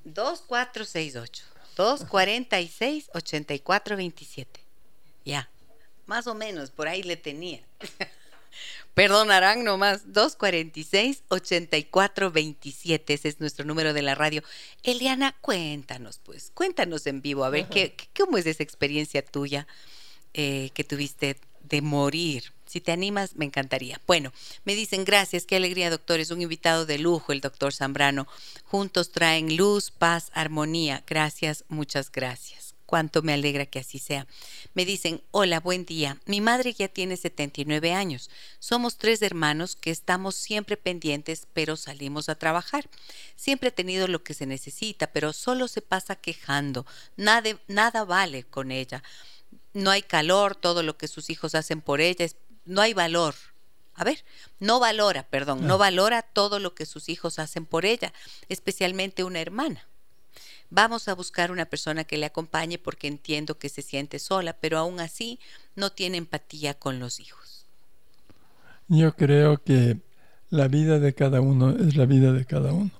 2468 246 8427. Ya, más o menos, por ahí le tenía. Perdonarán nomás, 246-8427, ese es nuestro número de la radio. Eliana, cuéntanos pues, cuéntanos en vivo, a ver, ¿qué, ¿cómo es esa experiencia tuya eh, que tuviste de morir? Si te animas, me encantaría. Bueno, me dicen gracias, qué alegría, doctor. Es un invitado de lujo, el doctor Zambrano. Juntos traen luz, paz, armonía. Gracias, muchas gracias cuánto me alegra que así sea. Me dicen, hola, buen día. Mi madre ya tiene 79 años. Somos tres hermanos que estamos siempre pendientes, pero salimos a trabajar. Siempre he tenido lo que se necesita, pero solo se pasa quejando. Nada, nada vale con ella. No hay calor, todo lo que sus hijos hacen por ella, no hay valor. A ver, no valora, perdón, no valora todo lo que sus hijos hacen por ella, especialmente una hermana. Vamos a buscar una persona que le acompañe porque entiendo que se siente sola, pero aún así no tiene empatía con los hijos. Yo creo que la vida de cada uno es la vida de cada uno.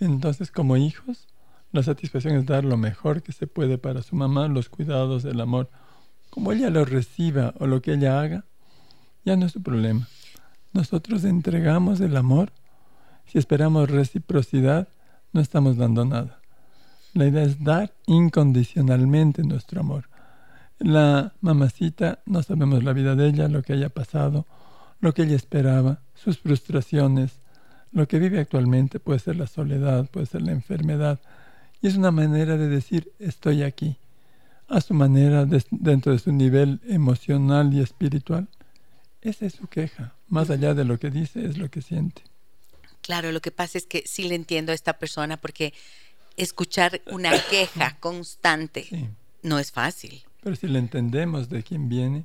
Entonces, como hijos, la satisfacción es dar lo mejor que se puede para su mamá, los cuidados, el amor. Como ella lo reciba o lo que ella haga, ya no es su problema. Nosotros entregamos el amor. Si esperamos reciprocidad, no estamos dando nada. La idea es dar incondicionalmente nuestro amor. La mamacita, no sabemos la vida de ella, lo que haya pasado, lo que ella esperaba, sus frustraciones, lo que vive actualmente puede ser la soledad, puede ser la enfermedad. Y es una manera de decir, estoy aquí, a su manera, dentro de su nivel emocional y espiritual. Esa es su queja. Más allá de lo que dice, es lo que siente. Claro, lo que pasa es que sí le entiendo a esta persona porque escuchar una queja constante no es fácil. Pero si le entendemos de quién viene,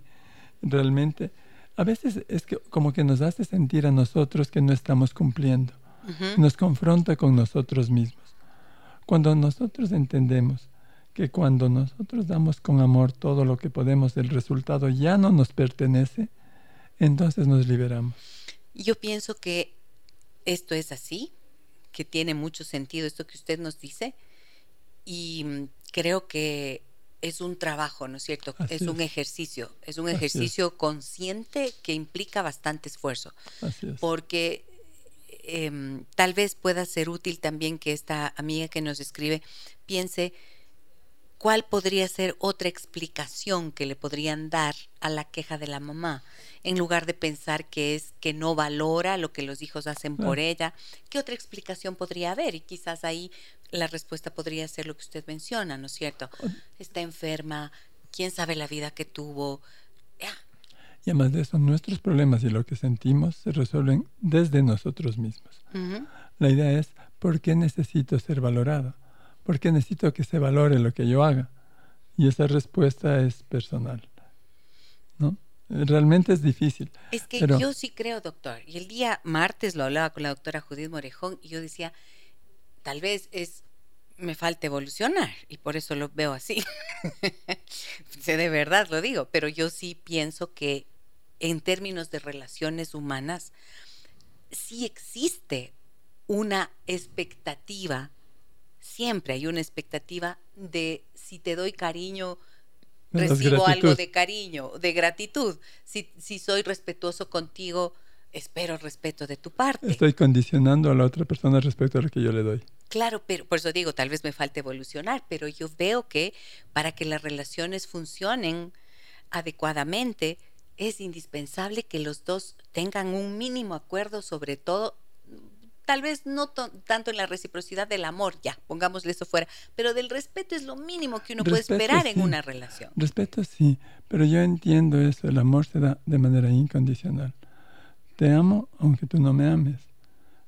realmente, a veces es que como que nos hace sentir a nosotros que no estamos cumpliendo. Nos confronta con nosotros mismos. Cuando nosotros entendemos que cuando nosotros damos con amor todo lo que podemos, el resultado ya no nos pertenece, entonces nos liberamos. Yo pienso que esto es así, que tiene mucho sentido esto que usted nos dice y mm, creo que es un trabajo, ¿no es cierto? es un ejercicio, es un ejercicio consciente que implica bastante esfuerzo. Porque em, tal vez pueda ser útil también que esta amiga que nos escribe piense cuál podría ser otra explicación que le podrían dar a la queja de la mamá en lugar de pensar que es que no valora lo que los hijos hacen por ella. ¿Qué otra explicación podría haber? Y quizás ahí la respuesta podría ser lo que usted menciona, ¿no es cierto? Está enferma, quién sabe la vida que tuvo. Y además de eso, nuestros problemas y lo que sentimos se resuelven desde nosotros mismos. La idea es, ¿por qué necesito ser valorado? ¿Por qué necesito que se valore lo que yo haga? Y esa respuesta es personal. ¿no? Realmente es difícil. Es que yo sí creo, doctor. Y el día martes lo hablaba con la doctora Judith Morejón y yo decía, tal vez es me falta evolucionar y por eso lo veo así. de verdad lo digo, pero yo sí pienso que en términos de relaciones humanas sí existe una expectativa, siempre hay una expectativa de si te doy cariño, recibo algo de cariño, de gratitud. Si, si soy respetuoso contigo, espero respeto de tu parte. Estoy condicionando a la otra persona respecto a lo que yo le doy. Claro, pero por eso digo, tal vez me falte evolucionar, pero yo veo que para que las relaciones funcionen adecuadamente, es indispensable que los dos tengan un mínimo acuerdo sobre todo tal vez no tanto en la reciprocidad del amor, ya, pongámosle eso fuera, pero del respeto es lo mínimo que uno puede esperar en una relación. Respeto sí, pero yo entiendo eso, el amor se da de manera incondicional. Te amo aunque tú no me ames.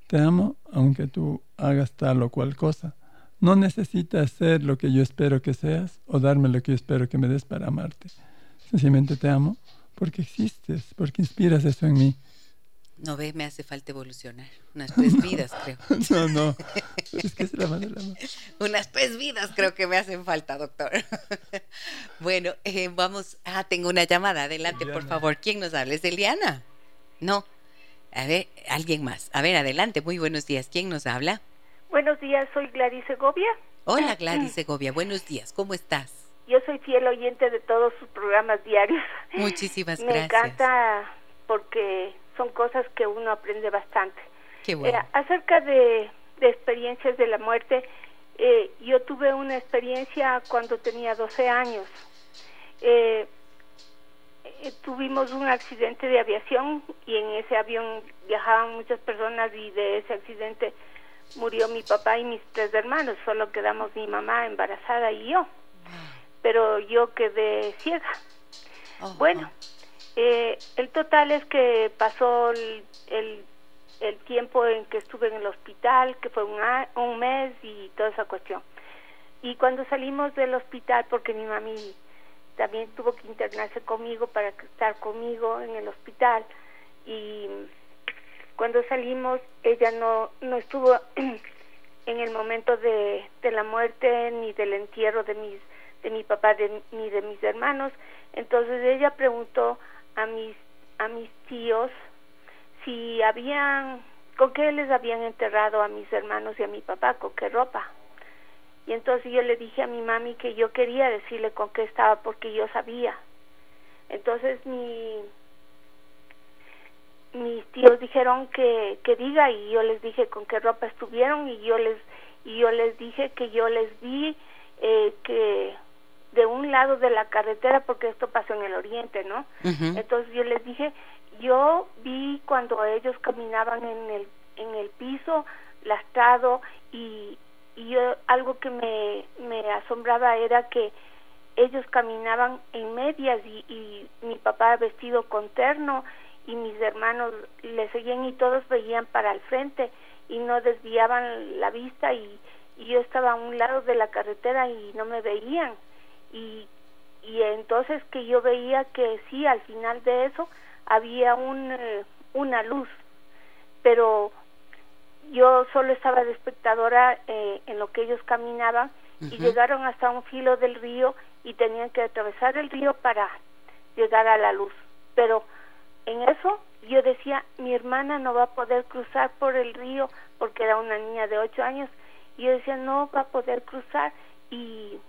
Te amo aunque tú hagas tal o cual cosa. No necesitas ser lo que yo espero que seas o darme lo que yo espero que me des para amarte. Sencillamente te amo porque existes, porque inspiras eso en mí No ve, me hace falta evolucionar. Unas tres vidas, creo. No, no. Es que es la mano, la mano. Unas tres vidas creo que me hacen falta, doctor. bueno, eh, vamos. Ah, tengo una llamada. Adelante, por favor. ¿Quién nos habla? ¿Es Eliana? No. A ver, alguien más. A ver, adelante. Muy buenos días. ¿Quién nos habla? Buenos días, soy Gladys Segovia. Hola, Gladys Segovia. Buenos días. ¿Cómo estás? Yo soy fiel oyente de todos sus programas diarios. Muchísimas Me gracias. encanta porque son cosas que uno aprende bastante. Qué bueno. Eh, acerca de, de, experiencias de la muerte, eh, yo tuve una experiencia cuando tenía 12 años. Eh, tuvimos un accidente de aviación y en ese avión viajaban muchas personas y de ese accidente murió mi papá y mis tres hermanos, solo quedamos mi mamá embarazada y yo. Pero yo quedé ciega. Oh, bueno, eh, el total es que pasó el, el, tiempo en que estuve en el hospital, que fue un, un mes y toda esa cuestión. Y cuando salimos del hospital, porque mi mami también tuvo que internarse conmigo para estar conmigo en el hospital, y cuando salimos ella no, no estuvo en el momento de, de la muerte ni del entierro de mis de mi papá de, ni de mis hermanos entonces ella preguntó a mis a mis tíos si habían con qué les habían enterrado a mis hermanos y a mi papá con qué ropa. Y entonces yo le dije a mi mami que yo quería decirle con qué estaba porque yo sabía. Entonces mi mis tíos dijeron que, que diga y yo les dije con qué ropa estuvieron y yo les y yo les dije que yo les vi eh, que de un lado de la carretera porque esto pasó en el oriente no uh -huh. entonces yo les dije yo vi cuando ellos caminaban en el en el piso lastrado y, y yo algo que me, me asombraba era que ellos caminaban en medias y, y mi papá vestido con terno y mis hermanos le seguían y todos veían para el frente y no desviaban la vista y, y yo estaba a un lado de la carretera y no me veían y, y entonces que yo veía que sí al final de eso había un, eh, una luz pero yo solo estaba de espectadora eh, en lo que ellos caminaban uh -huh. y llegaron hasta un filo del río y tenían que atravesar el río para llegar a la luz pero en eso yo decía, mi hermana no va a poder cruzar por el río porque era una niña de ocho años. Y yo decía, no va a poder cruzar. Y,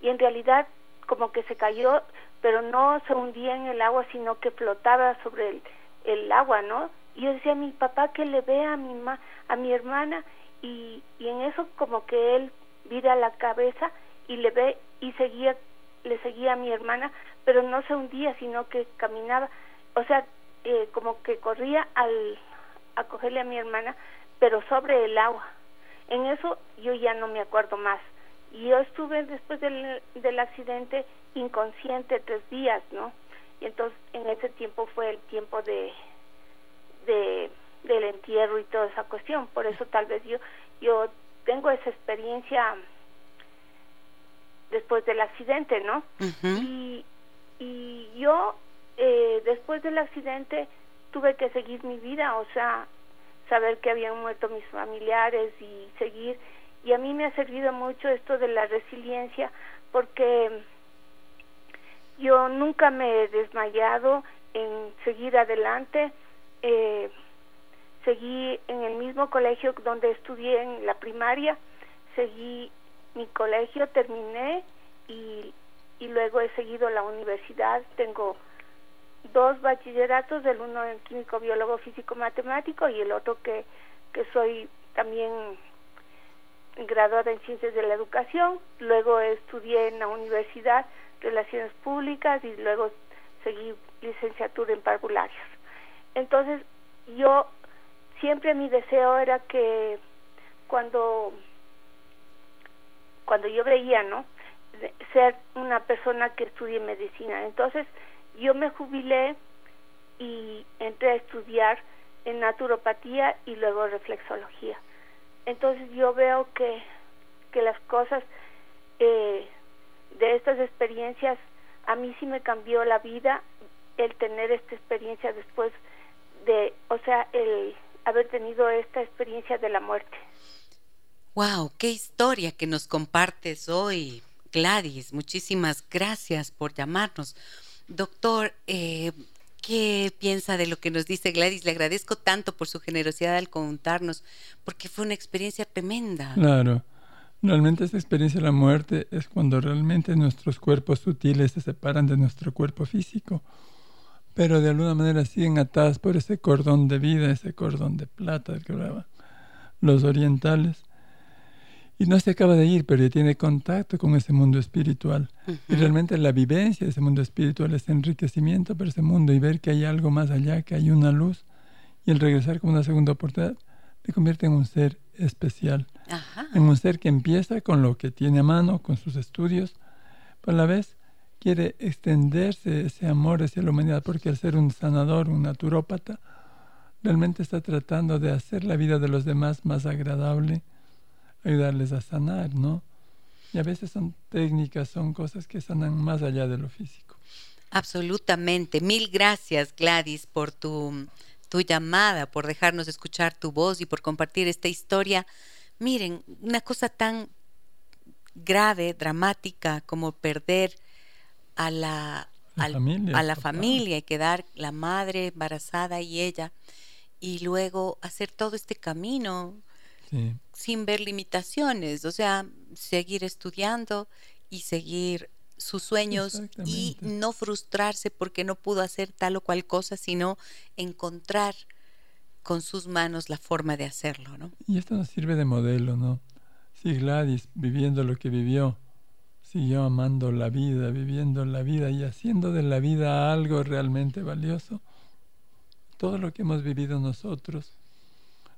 y en realidad como que se cayó, pero no se hundía en el agua, sino que flotaba sobre el, el agua, ¿no? Y yo decía, mi papá que le vea a mi, ma a mi hermana. Y, y en eso como que él vira la cabeza y le ve y seguía, le seguía a mi hermana, pero no se hundía, sino que caminaba. O sea, eh, como que corría al a cogerle a mi hermana, pero sobre el agua. En eso yo ya no me acuerdo más. Y yo estuve después del, del accidente inconsciente tres días, ¿no? Y entonces en ese tiempo fue el tiempo de, de del entierro y toda esa cuestión. Por eso tal vez yo yo tengo esa experiencia después del accidente, ¿no? Uh -huh. Y y yo eh, después del accidente tuve que seguir mi vida, o sea, saber que habían muerto mis familiares y seguir. Y a mí me ha servido mucho esto de la resiliencia porque yo nunca me he desmayado en seguir adelante. Eh, seguí en el mismo colegio donde estudié en la primaria, seguí mi colegio, terminé y, y luego he seguido la universidad. Tengo dos bachilleratos, el uno en químico, biólogo, físico, matemático y el otro que, que soy también graduada en ciencias de la educación. Luego estudié en la universidad relaciones públicas y luego seguí licenciatura en parvularios. Entonces yo siempre mi deseo era que cuando cuando yo veía, ¿no? ser una persona que estudie medicina. Entonces, yo me jubilé y entré a estudiar en naturopatía y luego reflexología. Entonces yo veo que, que las cosas eh, de estas experiencias a mí sí me cambió la vida el tener esta experiencia después de, o sea, el haber tenido esta experiencia de la muerte. Wow, qué historia que nos compartes hoy, Gladys. Muchísimas gracias por llamarnos. Doctor, eh, ¿qué piensa de lo que nos dice Gladys? Le agradezco tanto por su generosidad al contarnos, porque fue una experiencia tremenda. Claro. Realmente esta experiencia de la muerte es cuando realmente nuestros cuerpos sutiles se separan de nuestro cuerpo físico, pero de alguna manera siguen atadas por ese cordón de vida, ese cordón de plata del que hablaban los orientales y no se acaba de ir, pero ya tiene contacto con ese mundo espiritual. Y realmente la vivencia de ese mundo espiritual es enriquecimiento para ese mundo y ver que hay algo más allá, que hay una luz. Y el regresar como una segunda oportunidad te convierte en un ser especial. En un ser que empieza con lo que tiene a mano, con sus estudios, pero a la vez quiere extenderse ese amor hacia la humanidad, porque al ser un sanador, un naturópata, realmente está tratando de hacer la vida de los demás más agradable ayudarles a sanar, ¿no? Y a veces son técnicas, son cosas que sanan más allá de lo físico. Absolutamente. Mil gracias, Gladys, por tu, tu llamada, por dejarnos escuchar tu voz y por compartir esta historia. Miren, una cosa tan grave, dramática, como perder a la, familia, a la familia y quedar la madre embarazada y ella, y luego hacer todo este camino sin ver limitaciones, o sea, seguir estudiando y seguir sus sueños y no frustrarse porque no pudo hacer tal o cual cosa, sino encontrar con sus manos la forma de hacerlo, ¿no? Y esto nos sirve de modelo, ¿no? Si Gladys, viviendo lo que vivió, siguió amando la vida, viviendo la vida y haciendo de la vida algo realmente valioso, todo lo que hemos vivido nosotros,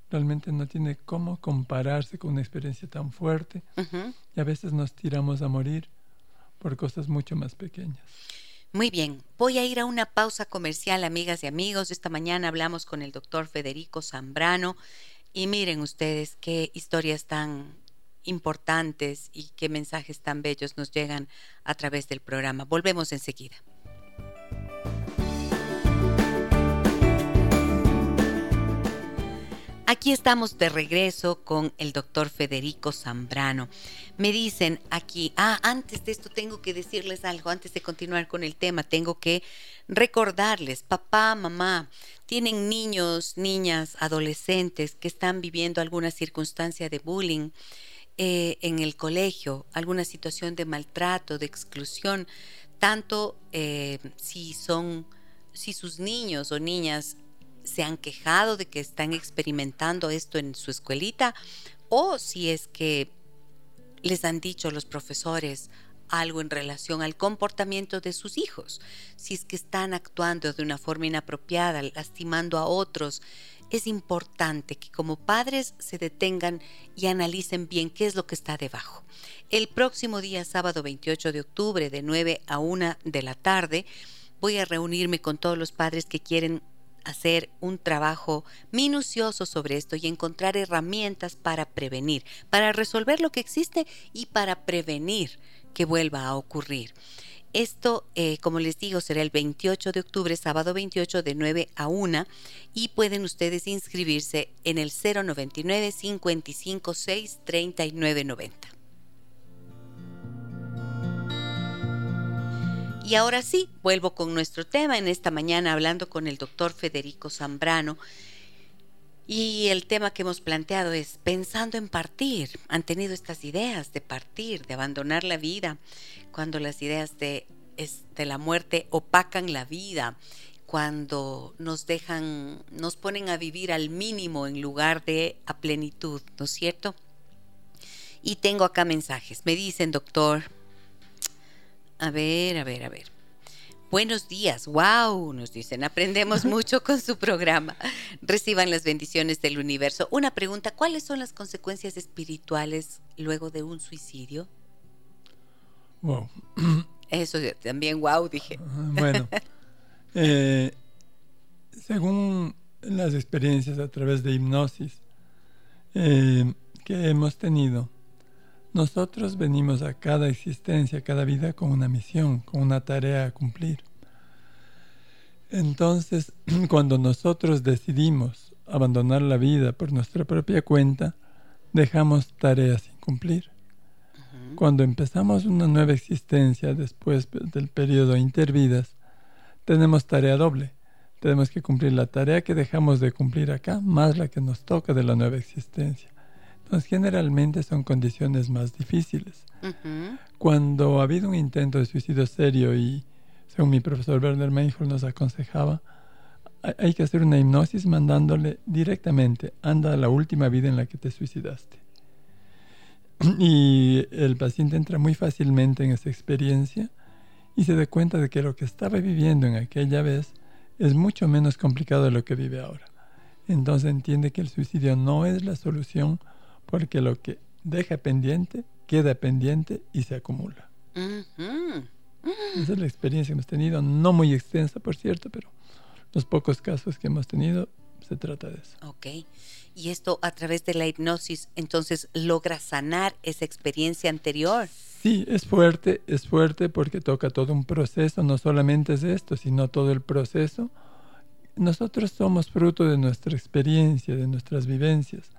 realmente no tiene cómo compararse con una experiencia tan fuerte y a veces nos tiramos a morir por cosas mucho más pequeñas. Muy bien, voy a ir a una pausa comercial, amigas y amigos. Esta mañana hablamos con el doctor Federico Zambrano y miren ustedes qué historias tan importantes y qué mensajes tan bellos nos llegan a través del programa. Volvemos enseguida. Aquí estamos de regreso con el doctor Federico Zambrano. Me dicen aquí, ah, antes de esto tengo que decirles algo, antes de continuar con el tema, tengo que recordarles, papá, mamá, tienen niños, niñas, adolescentes que están viviendo alguna circunstancia de bullying eh, en el colegio, alguna situación de maltrato, de exclusión, tanto eh, si son, si sus niños o niñas se han quejado de que están experimentando esto en su escuelita o si es que les han dicho los profesores algo en relación al comportamiento de sus hijos, si es que están actuando de una forma inapropiada, lastimando a otros, es importante que como padres se detengan y analicen bien qué es lo que está debajo. El próximo día, sábado 28 de octubre, de 9 a 1 de la tarde, voy a reunirme con todos los padres que quieren hacer un trabajo minucioso sobre esto y encontrar herramientas para prevenir, para resolver lo que existe y para prevenir que vuelva a ocurrir. Esto, eh, como les digo, será el 28 de octubre, sábado 28 de 9 a 1 y pueden ustedes inscribirse en el 099 556 3990. Y ahora sí, vuelvo con nuestro tema en esta mañana hablando con el doctor Federico Zambrano. Y el tema que hemos planteado es pensando en partir. Han tenido estas ideas de partir, de abandonar la vida, cuando las ideas de, de la muerte opacan la vida, cuando nos dejan, nos ponen a vivir al mínimo en lugar de a plenitud, ¿no es cierto? Y tengo acá mensajes. Me dicen, doctor, a ver, a ver, a ver. Buenos días, wow, nos dicen, aprendemos mucho con su programa. Reciban las bendiciones del universo. Una pregunta, ¿cuáles son las consecuencias espirituales luego de un suicidio? Wow. Eso también, wow, dije. Bueno, eh, según las experiencias a través de hipnosis eh, que hemos tenido, nosotros venimos a cada existencia, a cada vida con una misión, con una tarea a cumplir. Entonces, cuando nosotros decidimos abandonar la vida por nuestra propia cuenta, dejamos tareas sin cumplir. Cuando empezamos una nueva existencia después del periodo intervidas, tenemos tarea doble. Tenemos que cumplir la tarea que dejamos de cumplir acá, más la que nos toca de la nueva existencia. Entonces, generalmente son condiciones más difíciles. Cuando ha habido un intento de suicidio serio y, según mi profesor Werner Meinhold nos aconsejaba, hay que hacer una hipnosis mandándole directamente, anda a la última vida en la que te suicidaste. Y el paciente entra muy fácilmente en esa experiencia y se da cuenta de que lo que estaba viviendo en aquella vez es mucho menos complicado de lo que vive ahora. Entonces entiende que el suicidio no es la solución porque lo que deja pendiente queda pendiente y se acumula. Esa es la experiencia que hemos tenido, no muy extensa por cierto, pero los pocos casos que hemos tenido se trata de eso. Ok. Y esto a través de la hipnosis, entonces logra sanar esa experiencia anterior. Sí, es fuerte, es fuerte porque toca todo un proceso, no solamente es esto, sino todo el proceso. Nosotros somos fruto de nuestra experiencia, de nuestras vivencias.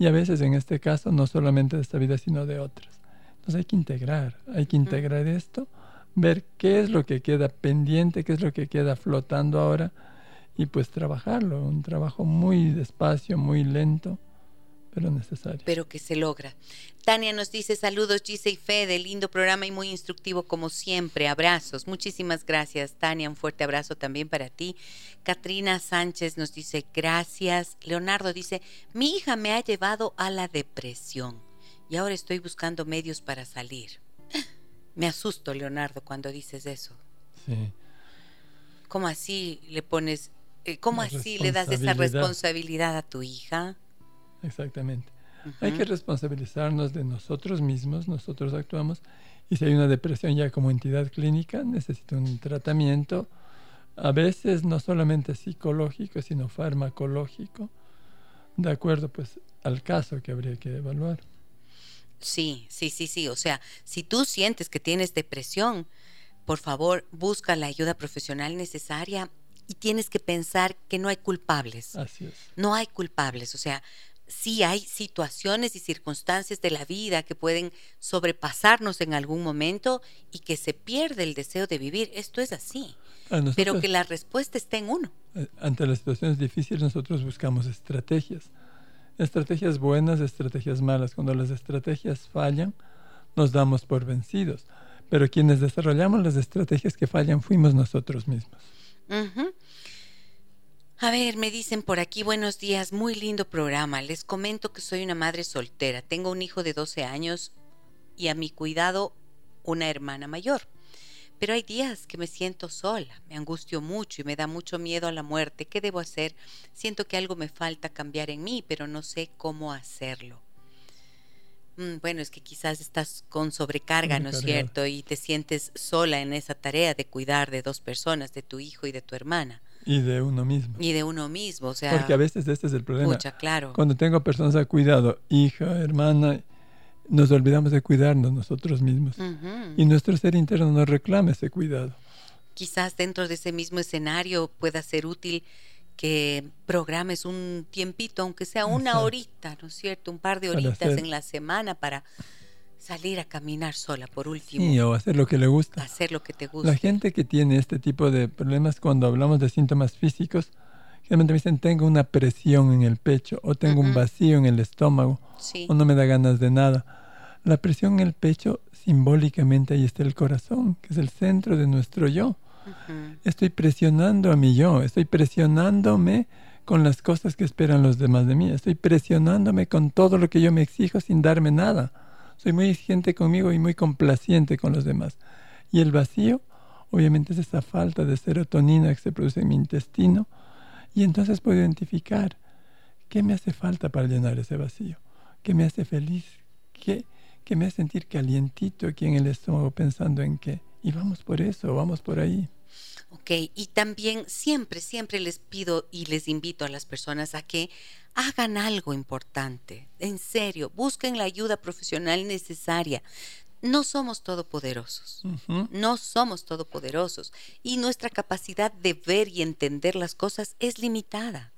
Y a veces en este caso no solamente de esta vida, sino de otras. Entonces hay que integrar, hay que integrar esto, ver qué es lo que queda pendiente, qué es lo que queda flotando ahora y pues trabajarlo, un trabajo muy despacio, muy lento, pero necesario. Pero que se logra. Tania nos dice saludos Gise y Fede, lindo programa y muy instructivo como siempre. Abrazos. Muchísimas gracias Tania, un fuerte abrazo también para ti. Katrina Sánchez nos dice gracias. Leonardo dice, mi hija me ha llevado a la depresión y ahora estoy buscando medios para salir. Me asusto, Leonardo, cuando dices eso. Sí. ¿Cómo así le pones eh, ¿Cómo así le das esa responsabilidad a tu hija? Exactamente. Hay que responsabilizarnos de nosotros mismos, nosotros actuamos, y si hay una depresión ya como entidad clínica, necesita un tratamiento, a veces no solamente psicológico, sino farmacológico, de acuerdo pues al caso que habría que evaluar. Sí, sí, sí, sí. O sea, si tú sientes que tienes depresión, por favor, busca la ayuda profesional necesaria y tienes que pensar que no hay culpables. Así es. No hay culpables, o sea, sí hay situaciones y circunstancias de la vida que pueden sobrepasarnos en algún momento y que se pierde el deseo de vivir. Esto es así. pero que la respuesta está en uno. Eh, ante las situaciones difíciles nosotros buscamos estrategias. Estrategias buenas, estrategias malas. Cuando las estrategias fallan, nos damos por vencidos. Pero quienes desarrollamos las estrategias que fallan fuimos nosotros mismos. A ver, me dicen por aquí, buenos días, muy lindo programa. Les comento que soy una madre soltera, tengo un hijo de 12 años y a mi cuidado una hermana mayor. Pero hay días que me siento sola, me angustio mucho y me da mucho miedo a la muerte. ¿Qué debo hacer? Siento que algo me falta cambiar en mí, pero no sé cómo hacerlo. Mm, bueno, es que quizás estás con sobrecarga, ¿no es cierto? Y te sientes sola en esa tarea de cuidar de dos personas, de tu hijo y de tu hermana. Y de uno mismo. Y de uno mismo, o sea. Porque a veces este es el problema. Mucha, claro. Cuando tengo personas a cuidado, hija, hermana, nos olvidamos de cuidarnos nosotros mismos. Y nuestro ser interno nos reclama ese cuidado. Quizás dentro de ese mismo escenario pueda ser útil que programes un tiempito, aunque sea una horita, ¿no es cierto? Un par de horitas en la semana para salir a caminar sola, por último. Sí, o hacer lo que le gusta. Hacer lo que te gusta. La gente que tiene este tipo de problemas, cuando hablamos de síntomas físicos, generalmente me dicen, tengo una presión en el pecho, o tengo un vacío en el estómago, o no me da ganas de nada. La presión en el pecho, simbólicamente ahí está el corazón, que es el centro de nuestro yo. Estoy presionando a mi yo, estoy presionándome con las cosas que esperan los demás de mí, estoy presionándome con todo lo que yo me exijo sin darme nada. Soy muy exigente conmigo y muy complaciente con los demás. Y el vacío, obviamente, es esa falta de serotonina que se produce en mi intestino. Y entonces puedo identificar qué me hace falta para llenar ese vacío, qué me hace feliz, qué, me hace sentir calientito aquí en el estómago pensando en qué. Y vamos por eso, vamos por ahí. Ok, y también siempre, siempre les pido y les invito a las personas a que hagan algo importante. En serio, busquen la ayuda profesional necesaria. No somos todopoderosos, no somos todopoderosos y nuestra capacidad de ver y entender las cosas es limitada.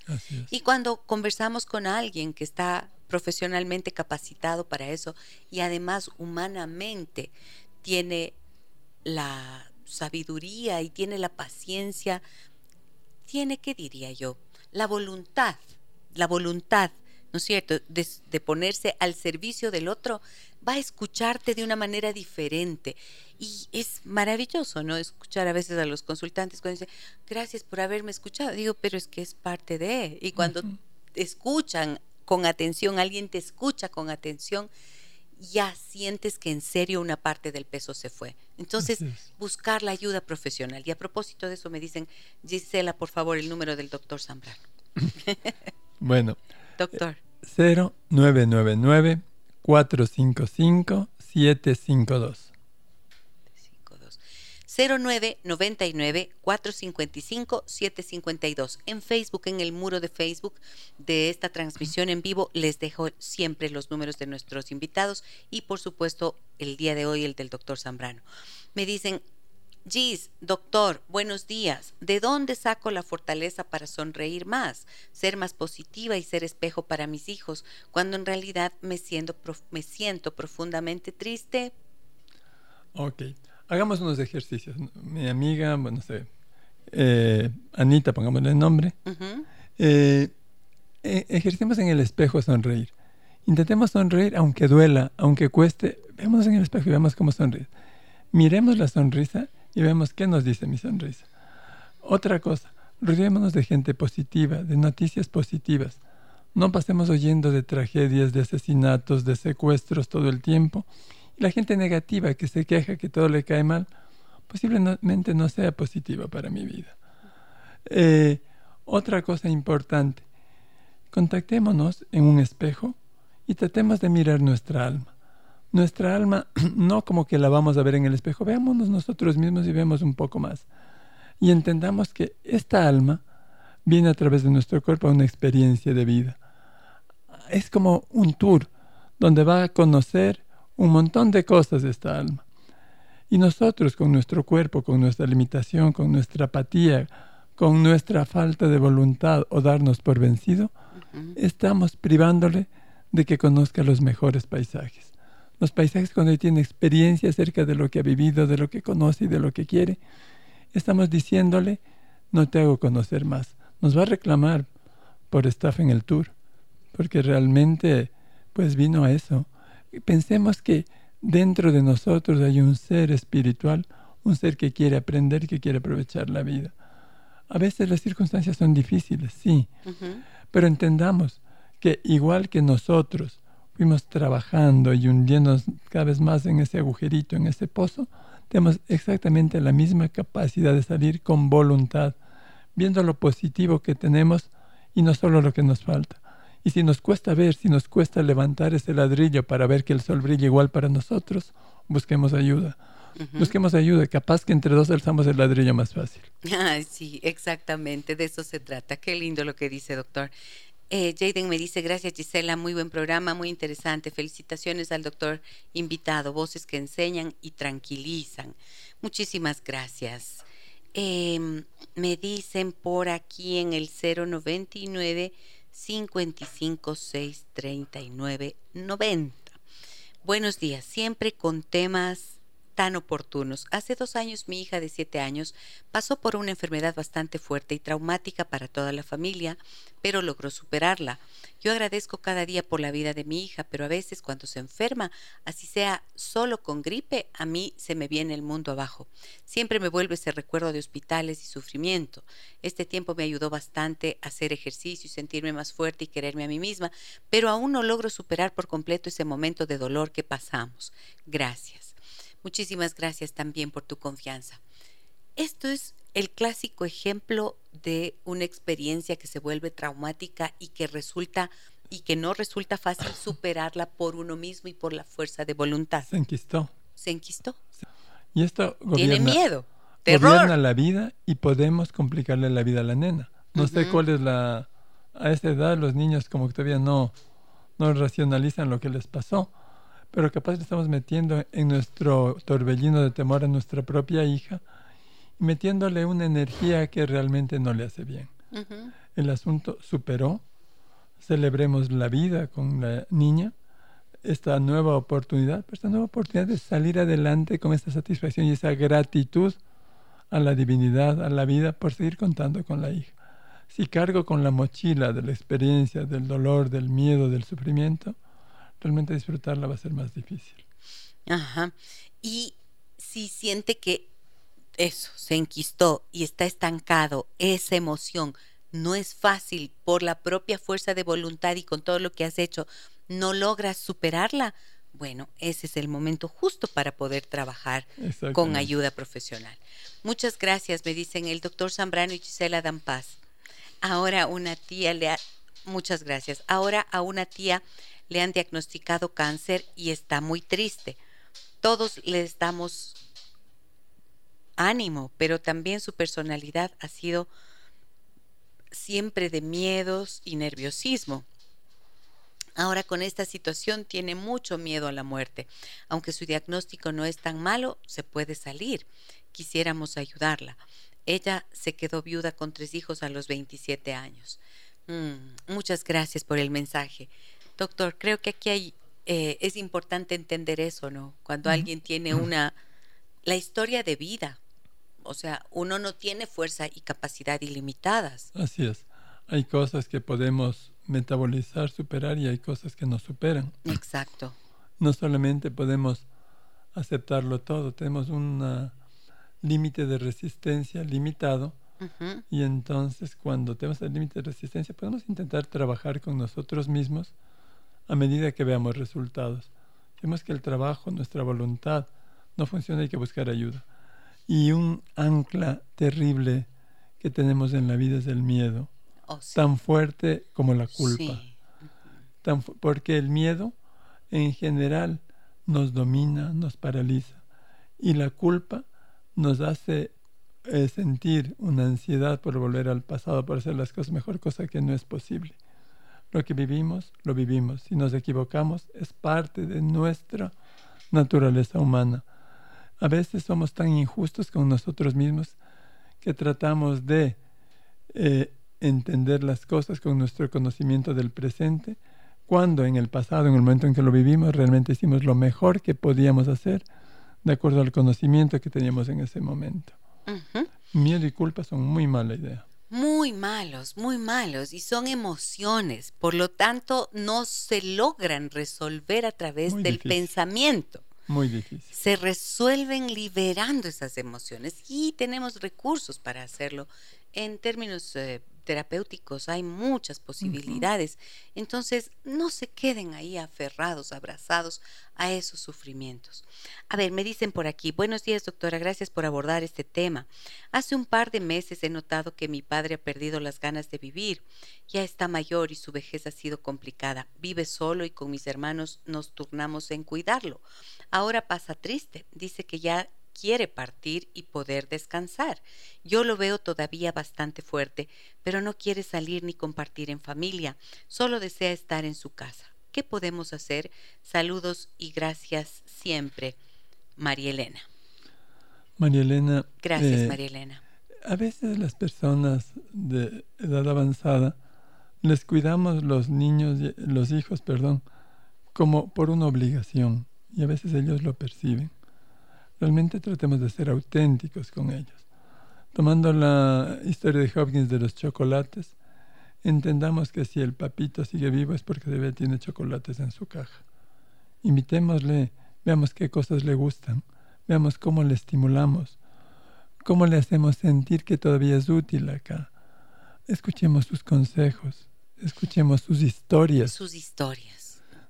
Y cuando conversamos con alguien que está profesionalmente capacitado para eso y además humanamente tiene la sabiduría y tiene la paciencia, tiene, ¿qué diría yo? La voluntad, la voluntad, ¿no es cierto?, de, ponerse al servicio del otro, va a escucharte de una manera diferente. Y es maravilloso, ¿no? Escuchar a veces a los consultantes cuando dicen, gracias por haberme escuchado. Digo, pero es que es parte de. Y cuando escuchan con atención, alguien te escucha con atención, ya sientes que en serio una parte del peso se fue. Entonces, buscar la ayuda profesional. Y a propósito de eso me dicen, Gisela, por favor, el número del doctor Zambrano. bueno. Doctor. 0999 455 752. 0999 455 752. En Facebook, en el muro de Facebook de esta transmisión en vivo, les dejo siempre los números de nuestros invitados y por supuesto el día de hoy el del doctor Zambrano. Me dicen, Gis, doctor, buenos días. ¿De dónde saco la fortaleza para sonreír más, ser más positiva y ser espejo para mis hijos, cuando en realidad me siento, me siento profundamente triste? Ok hagamos unos ejercicios. Mi amiga, bueno, no sé, eh, Anita, pongámosle el nombre, eh, eh, ejercemos en el espejo sonreír. Intentemos sonreír aunque duela, aunque cueste. Veamos en el espejo y veamos cómo sonríe. Miremos la sonrisa y vemos qué nos dice mi sonrisa. Otra cosa, rodeémonos de gente positiva, de noticias positivas. No pasemos oyendo de tragedias, de asesinatos, de secuestros todo el tiempo la gente negativa que se queja que todo le cae mal, posiblemente no sea positiva para mi vida. Eh, otra cosa importante, contactémonos en un espejo y tratemos de mirar nuestra alma. Nuestra alma no como que la vamos a ver en el espejo, veámonos nosotros mismos y vemos un poco más. Y entendamos que esta alma viene a través de nuestro cuerpo a una experiencia de vida. Es como un tour donde va a conocer un montón de cosas de esta alma. Y nosotros con nuestro cuerpo, con nuestra limitación, con nuestra apatía, con nuestra falta de voluntad o darnos por vencido, estamos privándole de que conozca los mejores paisajes. Los paisajes cuando tiene experiencia acerca de lo que ha vivido, de lo que conoce y de lo que quiere, estamos diciéndole, no te hago conocer más. Nos va a reclamar por staff en el tour, porque realmente pues vino a eso, pensemos que dentro de nosotros hay un ser espiritual, un ser que quiere aprender, que quiere aprovechar la vida. A veces las circunstancias son difíciles, sí, pero entendamos que igual que nosotros fuimos trabajando y hundiéndonos cada vez más en ese agujerito, en ese pozo, tenemos exactamente la misma capacidad de salir con voluntad, viendo lo positivo que tenemos y no solo lo que nos falta. Y si nos cuesta ver, si nos cuesta levantar ese ladrillo para ver que el sol brilla igual para nosotros, busquemos ayuda. Busquemos ayuda, capaz que entre dos alzamos el ladrillo más fácil. sí, exactamente, de eso se trata. Qué lindo lo que dice, doctor. Eh, Jaden me dice, gracias Gisela, muy buen programa, muy interesante. Felicitaciones al doctor invitado, voces que enseñan y tranquilizan. Muchísimas gracias. Em, me dicen por aquí en el 099 55 6 39 90. Buenos días, siempre con temas tan oportunos. Hace dos años mi hija de siete años pasó por una enfermedad bastante fuerte y traumática para toda la familia, pero logró superarla. Yo agradezco cada día por la vida de mi hija, pero a veces cuando se enferma, así sea solo con gripe, a mí se me viene el mundo abajo. Siempre me vuelve ese recuerdo de hospitales y sufrimiento. Este tiempo me ayudó bastante a hacer ejercicio y sentirme más fuerte y quererme a mí misma, pero aún no logro superar por completo ese momento de dolor que pasamos. Gracias. Muchísimas gracias también por tu confianza. Esto es el clásico ejemplo de una experiencia que se vuelve traumática y que resulta y que no resulta fácil superarla por uno mismo y por la fuerza de voluntad. Se enquistó. Se enquistó. Y esto tiene miedo. gobierna la vida y podemos complicarle la vida a la nena. No sé cuál es la... A esta edad los niños como que todavía no, no racionalizan lo que les pasó, pero capaz le estamos metiendo en nuestro torbellino de temor a nuestra propia hija, metiéndole una energía que realmente no le hace bien. El asunto superó, celebremos la vida con la niña, esta nueva oportunidad, esta nueva oportunidad de salir adelante con esta satisfacción y esa gratitud a la divinidad, a la vida, por seguir contando con la hija. Si cargo con la mochila de la experiencia, del dolor, del miedo, del sufrimiento, realmente disfrutarla va a ser más difícil. Ajá. Y si siente que eso se enquistó y está estancado, esa emoción, no es fácil por la propia fuerza de voluntad y con todo lo que has hecho, no logras superarla, bueno, ese es el momento justo para poder trabajar con ayuda profesional. Muchas gracias, me dicen el doctor Zambrano y Gisela Dampaz. Ahora una tía le ha, muchas gracias. Ahora a una tía le han diagnosticado cáncer y está muy triste. Todos les damos ánimo, pero también su personalidad ha sido siempre de miedos y nerviosismo. Ahora con esta situación tiene mucho miedo a la muerte. Aunque su diagnóstico no es tan malo, se puede salir. Quisiéramos ayudarla. Ella se quedó viuda con tres hijos a los 27 años. Mm, muchas gracias por el mensaje. Doctor, creo que aquí hay, eh, es importante entender eso, ¿no? Cuando alguien tiene una, la historia de vida. O sea, uno no tiene fuerza y capacidad ilimitadas. Así es. Hay cosas que podemos metabolizar, superar y hay cosas que nos superan. Exacto. No solamente podemos aceptarlo todo, tenemos un límite de resistencia limitado y entonces cuando tenemos el límite de resistencia podemos intentar trabajar con nosotros mismos a medida que veamos resultados. Vemos que el trabajo, nuestra voluntad no funciona, hay que buscar ayuda. Y un ancla terrible que tenemos en la vida es el miedo Oh, tan fuerte como la culpa. porque el miedo en general nos domina, nos paraliza. Y la culpa nos hace eh, sentir una ansiedad por volver al pasado, por hacer las cosas mejor, cosa que no es posible. Lo que vivimos, lo vivimos. Si nos equivocamos, es parte de nuestra naturaleza humana. A veces somos tan injustos con nosotros mismos que tratamos de eh, entender las cosas con nuestro conocimiento del presente, cuando en el pasado, en el momento en que lo vivimos, realmente hicimos lo mejor que podíamos hacer de acuerdo al conocimiento que teníamos en ese momento. Miedo y culpa son muy mala idea. Muy malos, muy malos, y son emociones, por lo tanto no se logran resolver a través del pensamiento. Muy difícil. Se resuelven liberando esas emociones y tenemos recursos para hacerlo en términos eh, terapéuticos hay muchas posibilidades. Entonces, no se queden ahí aferrados, abrazados a esos sufrimientos. A ver, me dicen por aquí, buenos días doctora, gracias por abordar este tema. Hace un par de meses he notado que mi padre ha perdido las ganas de vivir. Ya está mayor y su vejez ha sido complicada. Vive solo y con mis hermanos nos turnamos en cuidarlo. Ahora pasa triste. Dice que ya quiere partir y poder descansar. Yo lo veo todavía bastante fuerte, pero no quiere salir ni compartir en familia, solo desea estar en su casa. ¿Qué podemos hacer? Saludos y gracias siempre, María Elena. María Elena. Gracias, eh, María Elena. A veces las personas de edad avanzada les cuidamos los niños, los hijos, perdón, como por una obligación y a veces ellos lo perciben. Realmente tratemos de ser auténticos con ellos. Tomando la historia de Hopkins de los chocolates, entendamos que si el papito sigue vivo es porque todavía tiene chocolates en su caja. Invitémosle, veamos qué cosas le gustan, veamos cómo le estimulamos, cómo le hacemos sentir que todavía es útil acá. Escuchemos sus consejos, escuchemos sus historias. Sus historias.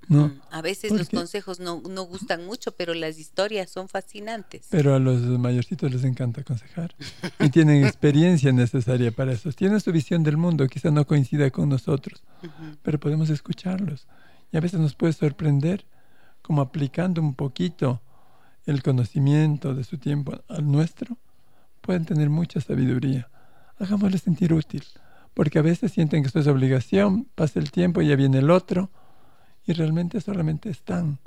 Mm, a veces los consejos no, gustan mucho, pero las historias son fascinantes. Pero a los mayorcitos les encanta aconsejar y tienen experiencia necesaria para eso. Tienen su visión del mundo, quizá no coincida con nosotros, pero podemos escucharlos. Y a veces nos puede sorprender como aplicando un poquito el conocimiento de su tiempo al nuestro, pueden tener mucha sabiduría. Hagámosles sentir útil, porque a veces sienten que esto es obligación, pasa el tiempo y ya viene el otro, y realmente solamente están.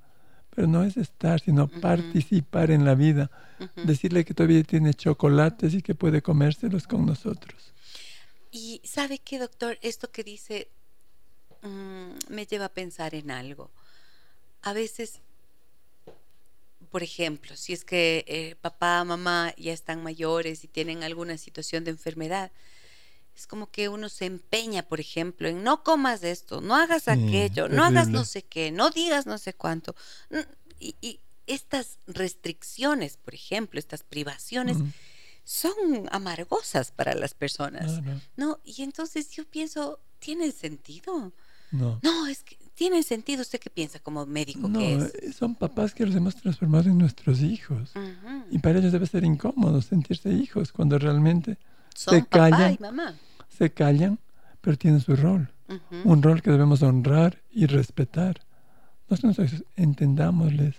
Pero no es estar, sino participar en la vida. Decirle que todavía tiene chocolates y que puede comérselos con nosotros. Y sabe qué, doctor, esto que dice mm, me lleva a pensar en algo. A veces por ejemplo, si es que eh, papá, mamá ya están mayores y tienen alguna situación de enfermedad, es como que uno se empeña, por ejemplo, en no comas esto, no hagas aquello, no hagas no sé qué, no digas no sé cuánto. Y, estas restricciones, por ejemplo, estas privaciones, son amargosas para las personas. No, y entonces yo pienso, ¿tiene sentido? No. No, es que tiene sentido. ¿Usted qué piensa como médico no, que es? Eh, son papás que los hemos transformado en nuestros hijos. Y para ellos debe ser incómodo sentirse hijos cuando realmente se callan. Y mamá. Se callan, pero tienen su rol. Un rol que debemos honrar y respetar. Nosotros entendámosles,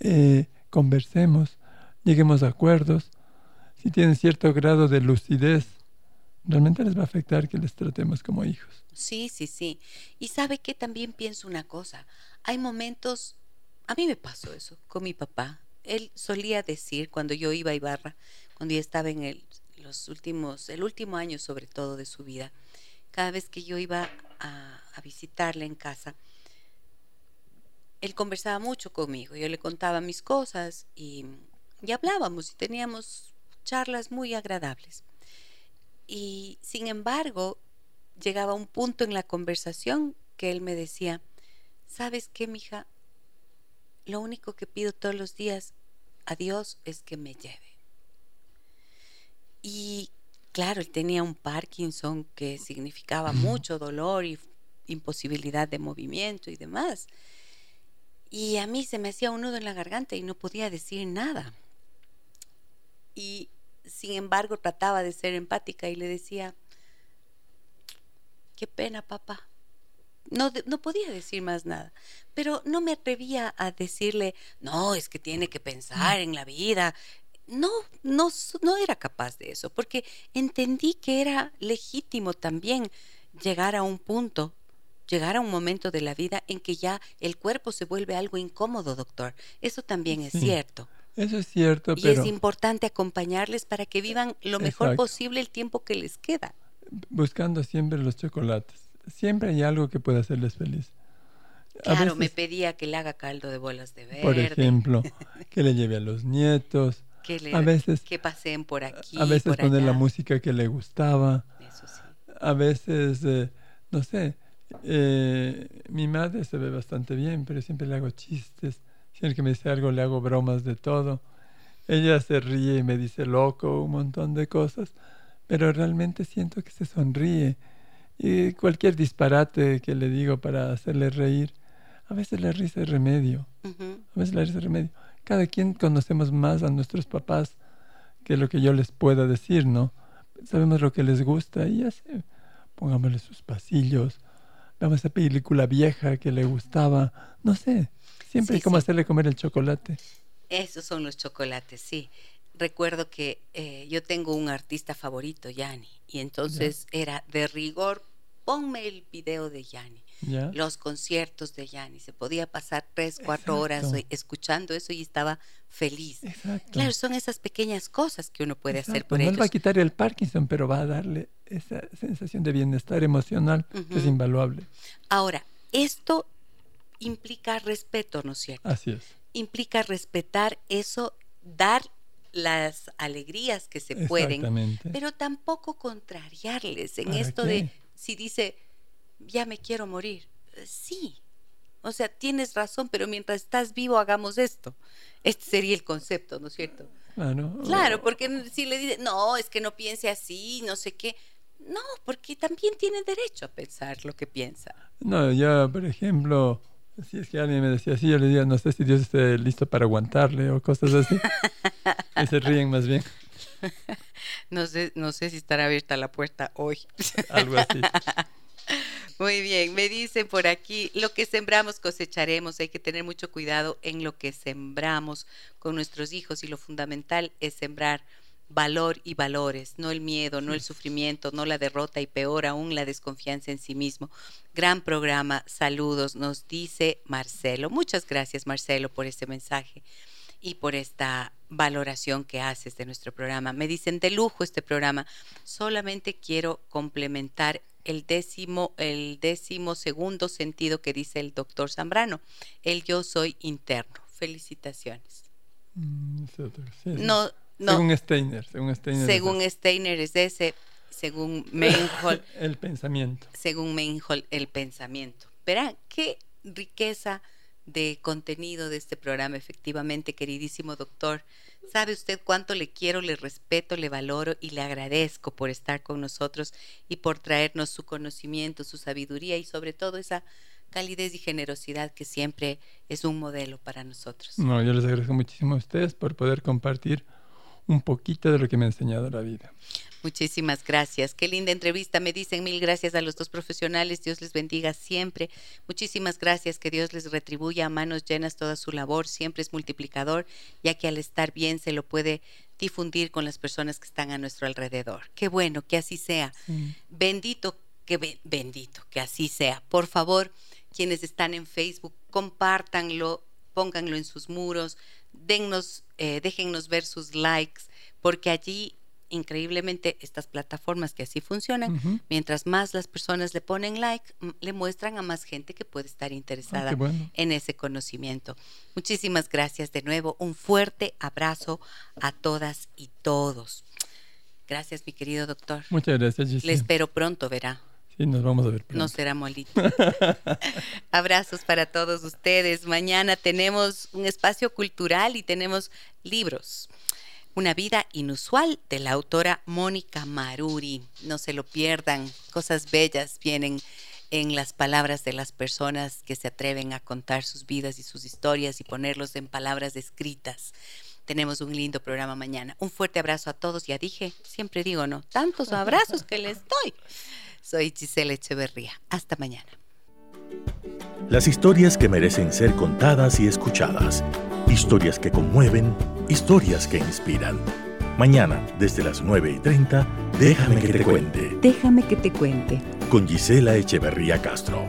eh, conversemos, lleguemos a acuerdos. Si tienen cierto grado de lucidez, realmente les va a afectar que les tratemos como hijos. Sí, sí, sí. Y sabe que también pienso una cosa. Hay momentos, a mí me pasó eso con mi papá. Él solía decir cuando yo iba a Ibarra, cuando ya estaba en el, los últimos, el último año sobre todo de su vida, cada vez que yo iba a, visitarle en casa, él conversaba mucho conmigo. Yo le contaba mis cosas y, y hablábamos y teníamos charlas muy agradables. Y sin embargo, llegaba un punto en la conversación que él me decía, ¿sabes qué, mija? Lo único que pido todos los días a Dios es que me lleve. Y claro, él tenía un Parkinson que significaba mucho dolor y imposibilidad de movimiento y demás. Y a mí se me hacía un nudo en la garganta y no podía decir nada. Y sin embargo trataba de ser empática y le decía, qué pena, papá. No, no podía decir más nada, pero no me atrevía a decirle, no, es que tiene que pensar en la vida. No, no, no era capaz de eso, porque entendí que era legítimo también llegar a un punto, llegar a un momento de la vida en que ya el cuerpo se vuelve algo incómodo, doctor. Eso también es cierto. Eso es cierto, y es importante acompañarles para que vivan lo mejor posible el tiempo que les queda buscando siempre los chocolates. Siempre hay algo que pueda hacerles feliz. claro, me pedía que le haga caldo de bolas de verde. Por ejemplo, que le lleve a los nietos. Que a veces que paseen por aquí. A veces poner la música que le gustaba. Eso sí. A veces, eh, no sé, eh, mi madre se ve bastante bien, pero siempre le hago chistes. Siempre que me dice algo le hago bromas de todo. Ella se ríe y me dice loco, un montón de cosas pero realmente siento que se sonríe. Y cualquier disparate que le digo para hacerle reír, a veces la risa es remedio. A veces la risa es remedio. Cada quien conocemos más a nuestros papás que lo que yo les pueda decir, ¿no? Sabemos lo que les gusta y así, pongámosle sus pasillos, veamos esa película vieja que le gustaba, no sé, siempre hay como hacerle comer el chocolate. Esos son los chocolates, sí. Recuerdo que eh, yo tengo un artista favorito, Yanni, y entonces era de rigor, ponme el video de Yanni. Los conciertos de Yanni, se podía pasar tres, cuatro horas escuchando eso y estaba feliz. Claro, son esas pequeñas cosas que uno puede hacer por no ellos. No va a quitar el Parkinson, pero va a darle esa sensación de bienestar emocional que es invaluable. Ahora, esto implica respeto, ¿no es cierto? Así es. Implica respetar eso, dar las alegrías que se pueden, pero tampoco contrariarles en esto de si dice, ya me quiero morir. Sí, o sea, tienes razón, pero mientras estás vivo hagamos esto. Este sería el concepto, ¿no es cierto? Claro. Claro, porque si le dice, no, es que no piense así, no sé qué. No, porque también tiene derecho a pensar lo que piensa. No, ya, por ejemplo, si es que alguien me decía así, yo le diría, no sé si Dios esté listo para aguantarle o cosas así. y se ríen más bien. No sé, no sé si estará abierta la puerta hoy. Algo así. Muy bien, me dicen por aquí, lo que sembramos cosecharemos, hay que tener mucho cuidado en lo que sembramos con nuestros hijos y lo fundamental es sembrar valor y valores, no el miedo, no el sufrimiento, no la derrota y peor aún la desconfianza en sí mismo. Gran programa, saludos, nos dice Marcelo. Muchas gracias Marcelo por este mensaje y por esta valoración que haces de nuestro programa. Me dicen de lujo este programa. Solamente quiero complementar el décimo, el décimo segundo sentido que dice el doctor Zambrano. El yo soy interno. Felicitaciones. Mm, no, según Steiner, según Steiner. Según es Steiner es ese, según Meinhold. el pensamiento. Según Meinhold, el pensamiento. Verán, qué riqueza de contenido de este programa, efectivamente, queridísimo doctor. Sabe usted cuánto le quiero, le respeto, le valoro y le agradezco por estar con nosotros y por traernos su conocimiento, su sabiduría y sobre todo esa calidez y generosidad que siempre es un modelo para nosotros. No, yo les agradezco muchísimo a ustedes por poder compartir un poquito de lo que me ha enseñado la vida. Muchísimas gracias. Qué linda entrevista. Me dicen mil gracias a los dos profesionales. Dios les bendiga siempre. Muchísimas gracias. Que Dios les retribuya a manos llenas toda su labor. Siempre es multiplicador, ya que al estar bien se lo puede difundir con las personas que están a nuestro alrededor. Qué bueno, que así sea. Bendito, que bendito, que así sea. Por favor, quienes están en Facebook, compártanlo, pónganlo en sus muros, dennos, eh, déjennos ver sus likes, porque allí increíblemente estas plataformas que así funcionan, mientras más las personas le ponen like, le muestran a más gente que puede estar interesada ah, en ese conocimiento. Muchísimas gracias de nuevo. Un fuerte abrazo a todas y todos. Gracias, mi querido doctor. Muchas gracias, Le espero pronto, verá. Sí, nos vamos a ver pronto. No será molito. Abrazos para todos ustedes. Mañana tenemos un espacio cultural y tenemos libros. Una vida inusual de la autora Mónica Maruri. No se lo pierdan. Cosas bellas vienen en las palabras de las personas que se atreven a contar sus vidas y sus historias y ponerlos en palabras escritas. Tenemos un lindo programa mañana. Un fuerte abrazo a todos. Ya dije, siempre digo, ¿no? Tantos abrazos que les doy. Soy Giselle Echeverría. Hasta mañana. Las historias que merecen ser contadas y escuchadas. Historias que conmueven, historias que inspiran. Mañana, desde las 9 y 30, déjame que te cuente. Déjame que te cuente. Con Gisela Echeverría Castro.